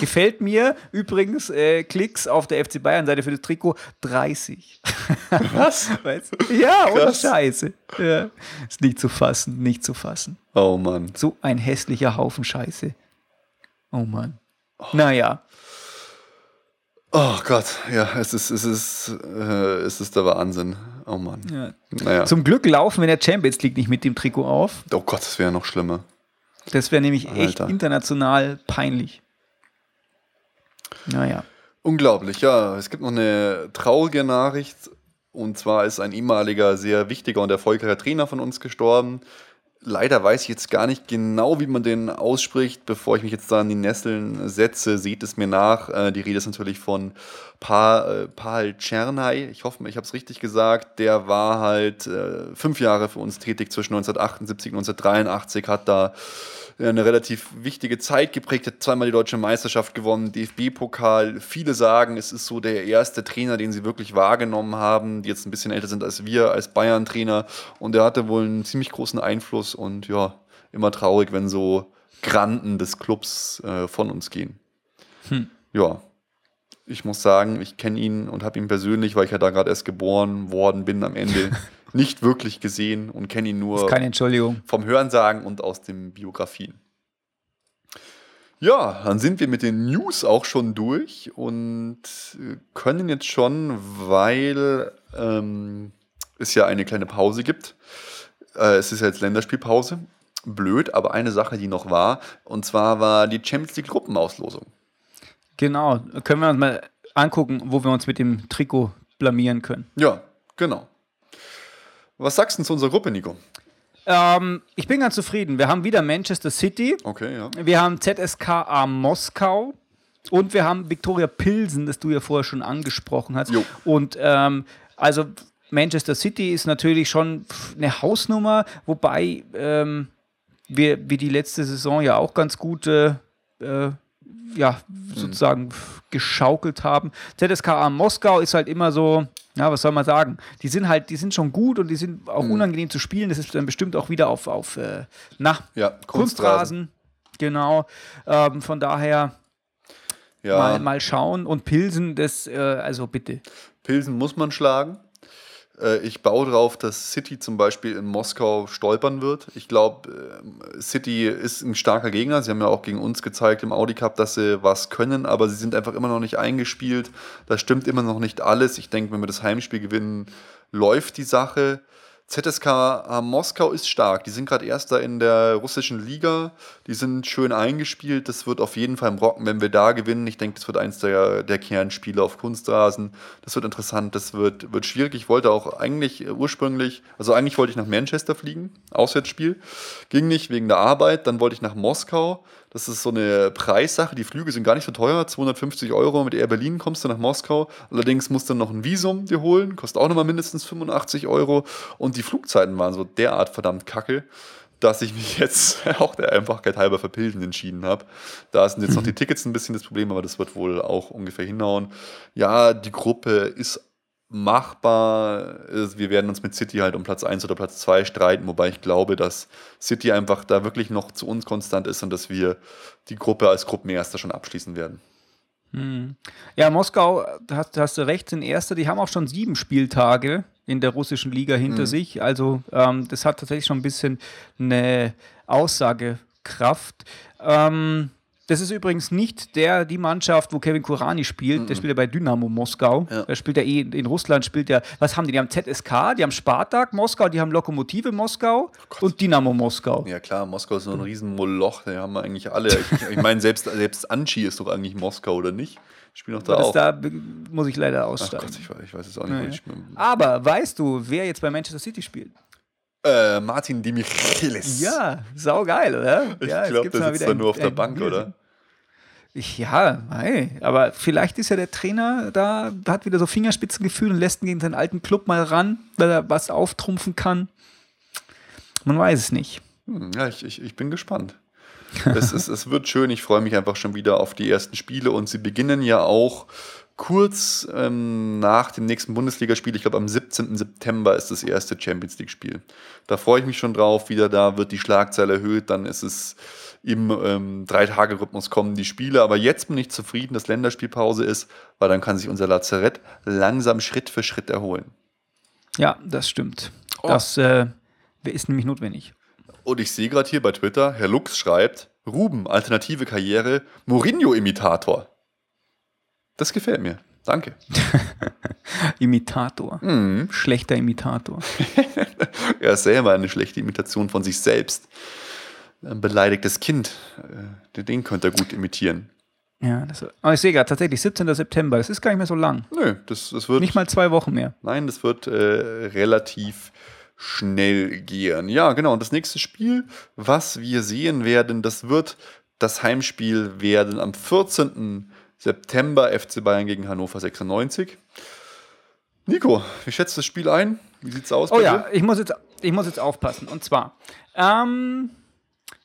Gefällt mir übrigens äh, Klicks auf der FC Bayern-Seite für das Trikot 30. Was? Weißt du? Ja, ohne Krass. Scheiße. Ja. Ist nicht zu fassen, nicht zu fassen. Oh Mann. So ein hässlicher Haufen Scheiße. Oh Mann. Naja. Oh Gott, ja, es ist, es ist, äh, es ist der Wahnsinn. Oh Mann. Ja. Naja. Zum Glück laufen wir in der Champions League nicht mit dem Trikot auf. oh Gott, das wäre noch schlimmer. Das wäre nämlich echt Alter. international peinlich. Naja. Unglaublich, ja. Es gibt noch eine traurige Nachricht. Und zwar ist ein ehemaliger, sehr wichtiger und erfolgreicher Trainer von uns gestorben. Leider weiß ich jetzt gar nicht genau, wie man den ausspricht. Bevor ich mich jetzt da an die Nesseln setze, seht es mir nach. Äh, die Rede ist natürlich von pa äh, Czernay. Ich hoffe, ich habe es richtig gesagt. Der war halt äh, fünf Jahre für uns tätig zwischen 1978 und 1983, hat da eine relativ wichtige Zeit geprägt, hat zweimal die deutsche Meisterschaft gewonnen, DFB-Pokal. Viele sagen, es ist so der erste Trainer, den sie wirklich wahrgenommen haben, die jetzt ein bisschen älter sind als wir, als Bayern-Trainer. Und er hatte wohl einen ziemlich großen Einfluss und ja, immer traurig, wenn so Granden des Clubs äh, von uns gehen. Hm. Ja, ich muss sagen, ich kenne ihn und habe ihn persönlich, weil ich ja da gerade erst geboren worden bin, am Ende nicht wirklich gesehen und kenne ihn nur keine Entschuldigung. vom Hörensagen und aus den Biografien. Ja, dann sind wir mit den News auch schon durch und können jetzt schon, weil ähm, es ja eine kleine Pause gibt. Äh, es ist ja jetzt Länderspielpause. Blöd, aber eine Sache, die noch war, und zwar war die Champions League Gruppenauslosung. Genau, können wir uns mal angucken, wo wir uns mit dem Trikot blamieren können. Ja, genau. Was sagst du zu unserer Gruppe, Nico? Ähm, ich bin ganz zufrieden. Wir haben wieder Manchester City. Okay, ja. Wir haben ZSKA Moskau. Und wir haben Viktoria Pilsen, das du ja vorher schon angesprochen hast. Jo. Und ähm, also Manchester City ist natürlich schon eine Hausnummer, wobei ähm, wir, wir die letzte Saison ja auch ganz gut äh, äh ja, sozusagen geschaukelt haben. ZSKA Moskau ist halt immer so, ja, was soll man sagen? Die sind halt, die sind schon gut und die sind auch mhm. unangenehm zu spielen. Das ist dann bestimmt auch wieder auf, auf äh, na, ja, Kunstrasen. Kunstrasen. Genau. Ähm, von daher ja. mal, mal schauen. Und Pilsen, das, äh, also bitte. Pilsen muss man schlagen. Äh, ich baue darauf, dass City zum Beispiel in Moskau stolpern wird. Ich glaube, äh, City ist ein starker Gegner. Sie haben ja auch gegen uns gezeigt im Audi Cup, dass sie was können, aber sie sind einfach immer noch nicht eingespielt. Da stimmt immer noch nicht alles. Ich denke, wenn wir das Heimspiel gewinnen, läuft die Sache. ZSK Moskau ist stark. Die sind gerade Erster in der russischen Liga. Die sind schön eingespielt. Das wird auf jeden Fall im Rocken, wenn wir da gewinnen. Ich denke, das wird eins der, der Kernspiele auf Kunstrasen. Das wird interessant. Das wird, wird schwierig. Ich wollte auch eigentlich ursprünglich, also eigentlich wollte ich nach Manchester fliegen, Auswärtsspiel. Ging nicht wegen der Arbeit. Dann wollte ich nach Moskau. Das ist so eine Preissache. Die Flüge sind gar nicht so teuer. 250 Euro mit Air Berlin kommst du nach Moskau. Allerdings musst du noch ein Visum dir holen. Kostet auch nochmal mindestens 85 Euro. Und die Flugzeiten waren so derart verdammt kacke, dass ich mich jetzt auch der Einfachkeit halber für Pilsen entschieden habe. Da sind jetzt noch die Tickets ein bisschen das Problem, aber das wird wohl auch ungefähr hinhauen. Ja, die Gruppe ist machbar. Wir werden uns mit City halt um Platz 1 oder Platz 2 streiten, wobei ich glaube, dass City einfach da wirklich noch zu uns konstant ist und dass wir die Gruppe als Gruppenerster schon abschließen werden. Hm. Ja, Moskau, da hast, da hast, du recht, sind Erster. Die haben auch schon sieben Spieltage in der russischen Liga hinter mhm. sich. Also ähm, das hat tatsächlich schon ein bisschen eine Aussagekraft. Ähm, das ist übrigens nicht der, die Mannschaft, wo Kevin Kurani spielt. Mhm. Der spielt ja bei Dynamo Moskau. Ja. Der spielt ja eh in Russland, spielt ja, was haben die? Die haben ZSK, die haben Spartak Moskau, die haben Lokomotive Moskau oh und Dynamo Moskau. Ja klar, Moskau ist so ein riesen Moloch, die haben wir eigentlich alle. Ich, ich meine, selbst, selbst Anchi ist doch eigentlich Moskau, oder nicht? Ich spiele noch da auch. Da muss ich leider aussteigen. Ach Gott, ich, weiß, ich weiß es auch nicht. Ja, ja. Aber weißt du, wer jetzt bei Manchester City spielt? Äh, Martin Demichelis. Ja, saugeil, oder? Ich ja, glaube, der sitzt da nur auf der Bank, oder? Ja, hey, aber vielleicht ist ja der Trainer da, hat wieder so Fingerspitzengefühl und lässt ihn gegen seinen alten Club mal ran, weil er was auftrumpfen kann. Man weiß es nicht. Ja, ich, ich, ich bin gespannt. es, ist, es wird schön, ich freue mich einfach schon wieder auf die ersten Spiele und sie beginnen ja auch kurz ähm, nach dem nächsten Bundesligaspiel, ich glaube am 17. September ist das erste Champions League-Spiel. Da freue ich mich schon drauf, wieder da wird die Schlagzeile erhöht, dann ist es im ähm, Drei-Tage-Rhythmus kommen die Spiele. Aber jetzt bin ich zufrieden, dass Länderspielpause ist, weil dann kann sich unser Lazarett langsam Schritt für Schritt erholen. Ja, das stimmt. Oh. Das äh, ist nämlich notwendig. Und ich sehe gerade hier bei Twitter, Herr Lux schreibt, Ruben, alternative Karriere, Mourinho-Imitator. Das gefällt mir. Danke. Imitator. Mhm. Schlechter Imitator. er ist selber eine schlechte Imitation von sich selbst. Ein beleidigtes Kind, äh, den könnte er gut imitieren. Ja, das, aber ich sehe gerade tatsächlich 17. September, das ist gar nicht mehr so lang. Nö, das, das wird. Nicht mal zwei Wochen mehr. Nein, das wird äh, relativ schnell gehen. Ja, genau. Und das nächste Spiel, was wir sehen werden, das wird das Heimspiel werden am 14. September FC Bayern gegen Hannover 96. Nico, wie schätzt du das Spiel ein? Wie sieht's aus? Oh ja, ich muss, jetzt, ich muss jetzt aufpassen. Und zwar, ähm,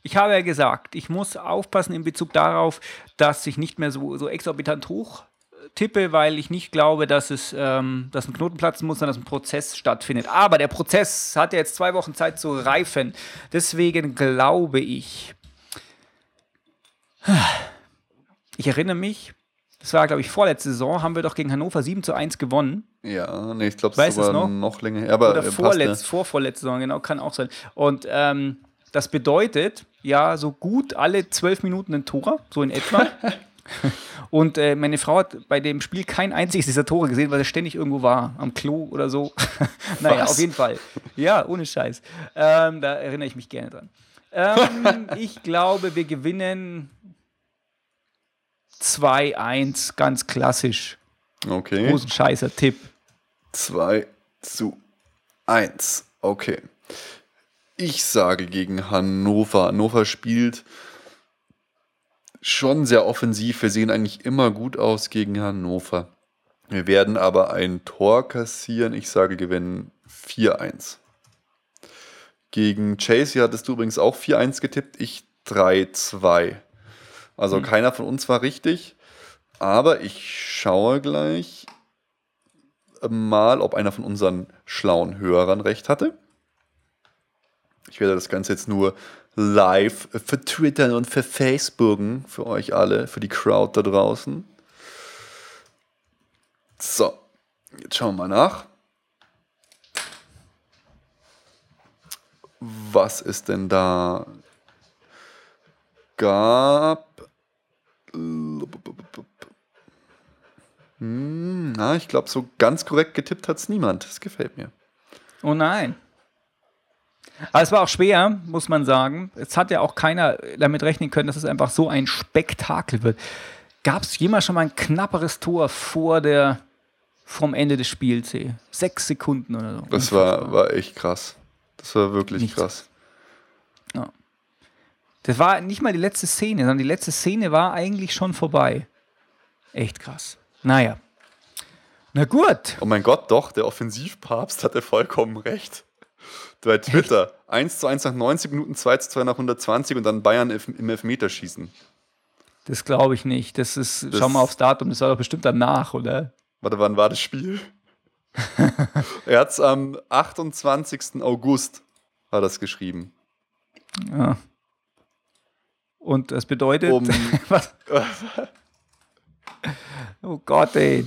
ich habe ja gesagt, ich muss aufpassen in Bezug darauf, dass ich nicht mehr so, so exorbitant hoch tippe, weil ich nicht glaube, dass es ähm, dass ein Knoten platzen muss, sondern dass ein Prozess stattfindet. Aber der Prozess hat ja jetzt zwei Wochen Zeit zu reifen. Deswegen glaube ich. Ich erinnere mich, das war, glaube ich, vorletzte Saison, haben wir doch gegen Hannover 7 zu 1 gewonnen. Ja, nee, ich glaube, es war noch? noch länger her. Aber Oder äh, vorletz, passt, vorvorletzte Saison, genau, kann auch sein. Und ähm, das bedeutet, ja, so gut alle zwölf Minuten ein Tor, so in etwa. Und äh, meine Frau hat bei dem Spiel kein einziges dieser Tore gesehen, weil er ständig irgendwo war, am Klo oder so. naja, Was? auf jeden Fall. Ja, ohne Scheiß. Ähm, da erinnere ich mich gerne dran. Ähm, ich glaube, wir gewinnen 2-1, ganz klassisch. Okay. Großen Scheißer Tipp. 2 zu 1. Okay. Ich sage gegen Hannover. Hannover spielt schon sehr offensiv. Wir sehen eigentlich immer gut aus gegen Hannover. Wir werden aber ein Tor kassieren. Ich sage, gewinnen 4-1. Gegen Chase hattest du übrigens auch 4-1 getippt. Ich 3-2. Also keiner von uns war richtig. Aber ich schaue gleich mal, ob einer von unseren schlauen Hörern recht hatte. Ich werde das Ganze jetzt nur live vertwittern und verfacebooken für euch alle, für die Crowd da draußen. So, jetzt schauen wir mal nach. Was es denn da gab. Hm, na, ich glaube, so ganz korrekt getippt hat es niemand. Das gefällt mir. Oh nein. Aber es war auch schwer, muss man sagen. Es hat ja auch keiner damit rechnen können, dass es einfach so ein Spektakel wird. Gab es jemals schon mal ein knapperes Tor vor der, vom Ende des Spiels? Sechs Sekunden oder so. Das war, war echt krass. Das war wirklich Nichts. krass. Das war nicht mal die letzte Szene, sondern die letzte Szene war eigentlich schon vorbei. Echt krass. Naja. Na gut. Oh mein Gott, doch, der Offensivpapst hatte vollkommen recht. Bei Twitter 1 zu 1 nach 90 Minuten, 2 zu 2 nach 120 und dann Bayern im im Elfmeterschießen. Das glaube ich nicht. Das ist, Das- schau mal aufs Datum, das war doch bestimmt danach, oder? Warte, wann war das Spiel? er hat es am 28. August war das geschrieben. Ja. Und das bedeutet, Um- was? Oh Gott, ey.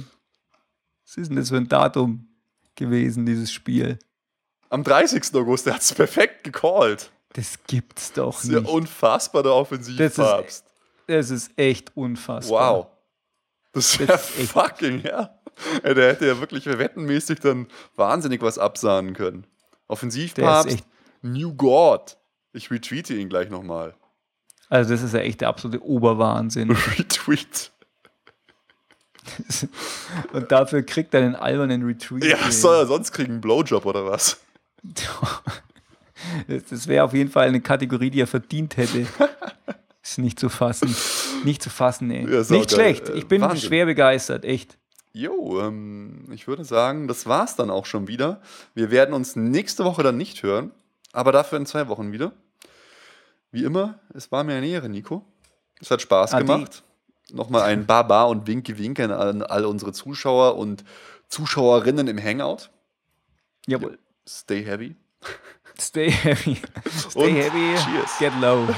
Was ist denn das für ein Datum gewesen, dieses Spiel? Am 30. August, er hat es perfekt gecallt. Das gibt's doch Das ist ja nicht. unfassbar, der Offensivpapst. Das ist echt unfassbar. Wow. Das wäre ist echt- fucking, ja. Ey, Der hätte ja wirklich wettenmäßig dann wahnsinnig was absahnen können. Der Offensivpapst, New God. Ich retweete ihn gleich nochmal. Also das ist ja echt der absolute Oberwahnsinn. Retweet. Und dafür kriegt er den albernen Retweet. Ja, was soll er sonst kriegen? Einen Blowjob oder was? Das, wäre auf jeden Fall eine Kategorie, die er verdient hätte. Ist nicht zu fassen. Nicht zu fassen, ey. Ja, nicht schlecht. Ich bin Wahnsinn. schwer begeistert, echt. Jo, ähm, ich würde sagen, das war's dann auch schon wieder. Wir werden uns nächste Woche dann nicht hören, aber dafür in zwei Wochen wieder. Wie immer, es war mir eine Ehre, Nico. Es hat Spaß Ade. gemacht. Nochmal ein Baba und Winke Winke an all unsere Zuschauer und Zuschauerinnen im Hangout. Jawohl. Stay heavy. Stay heavy. Stay Und heavy. cheers. Get low.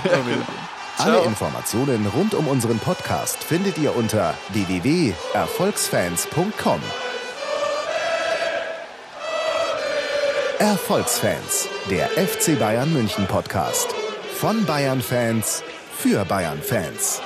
Alle. Informationen rund um unseren Podcast findet ihr unter www.erfolgsfans.com. Erfolgsfans, der FC Bayern München Podcast. Von Bayern Fans für Bayern Fans.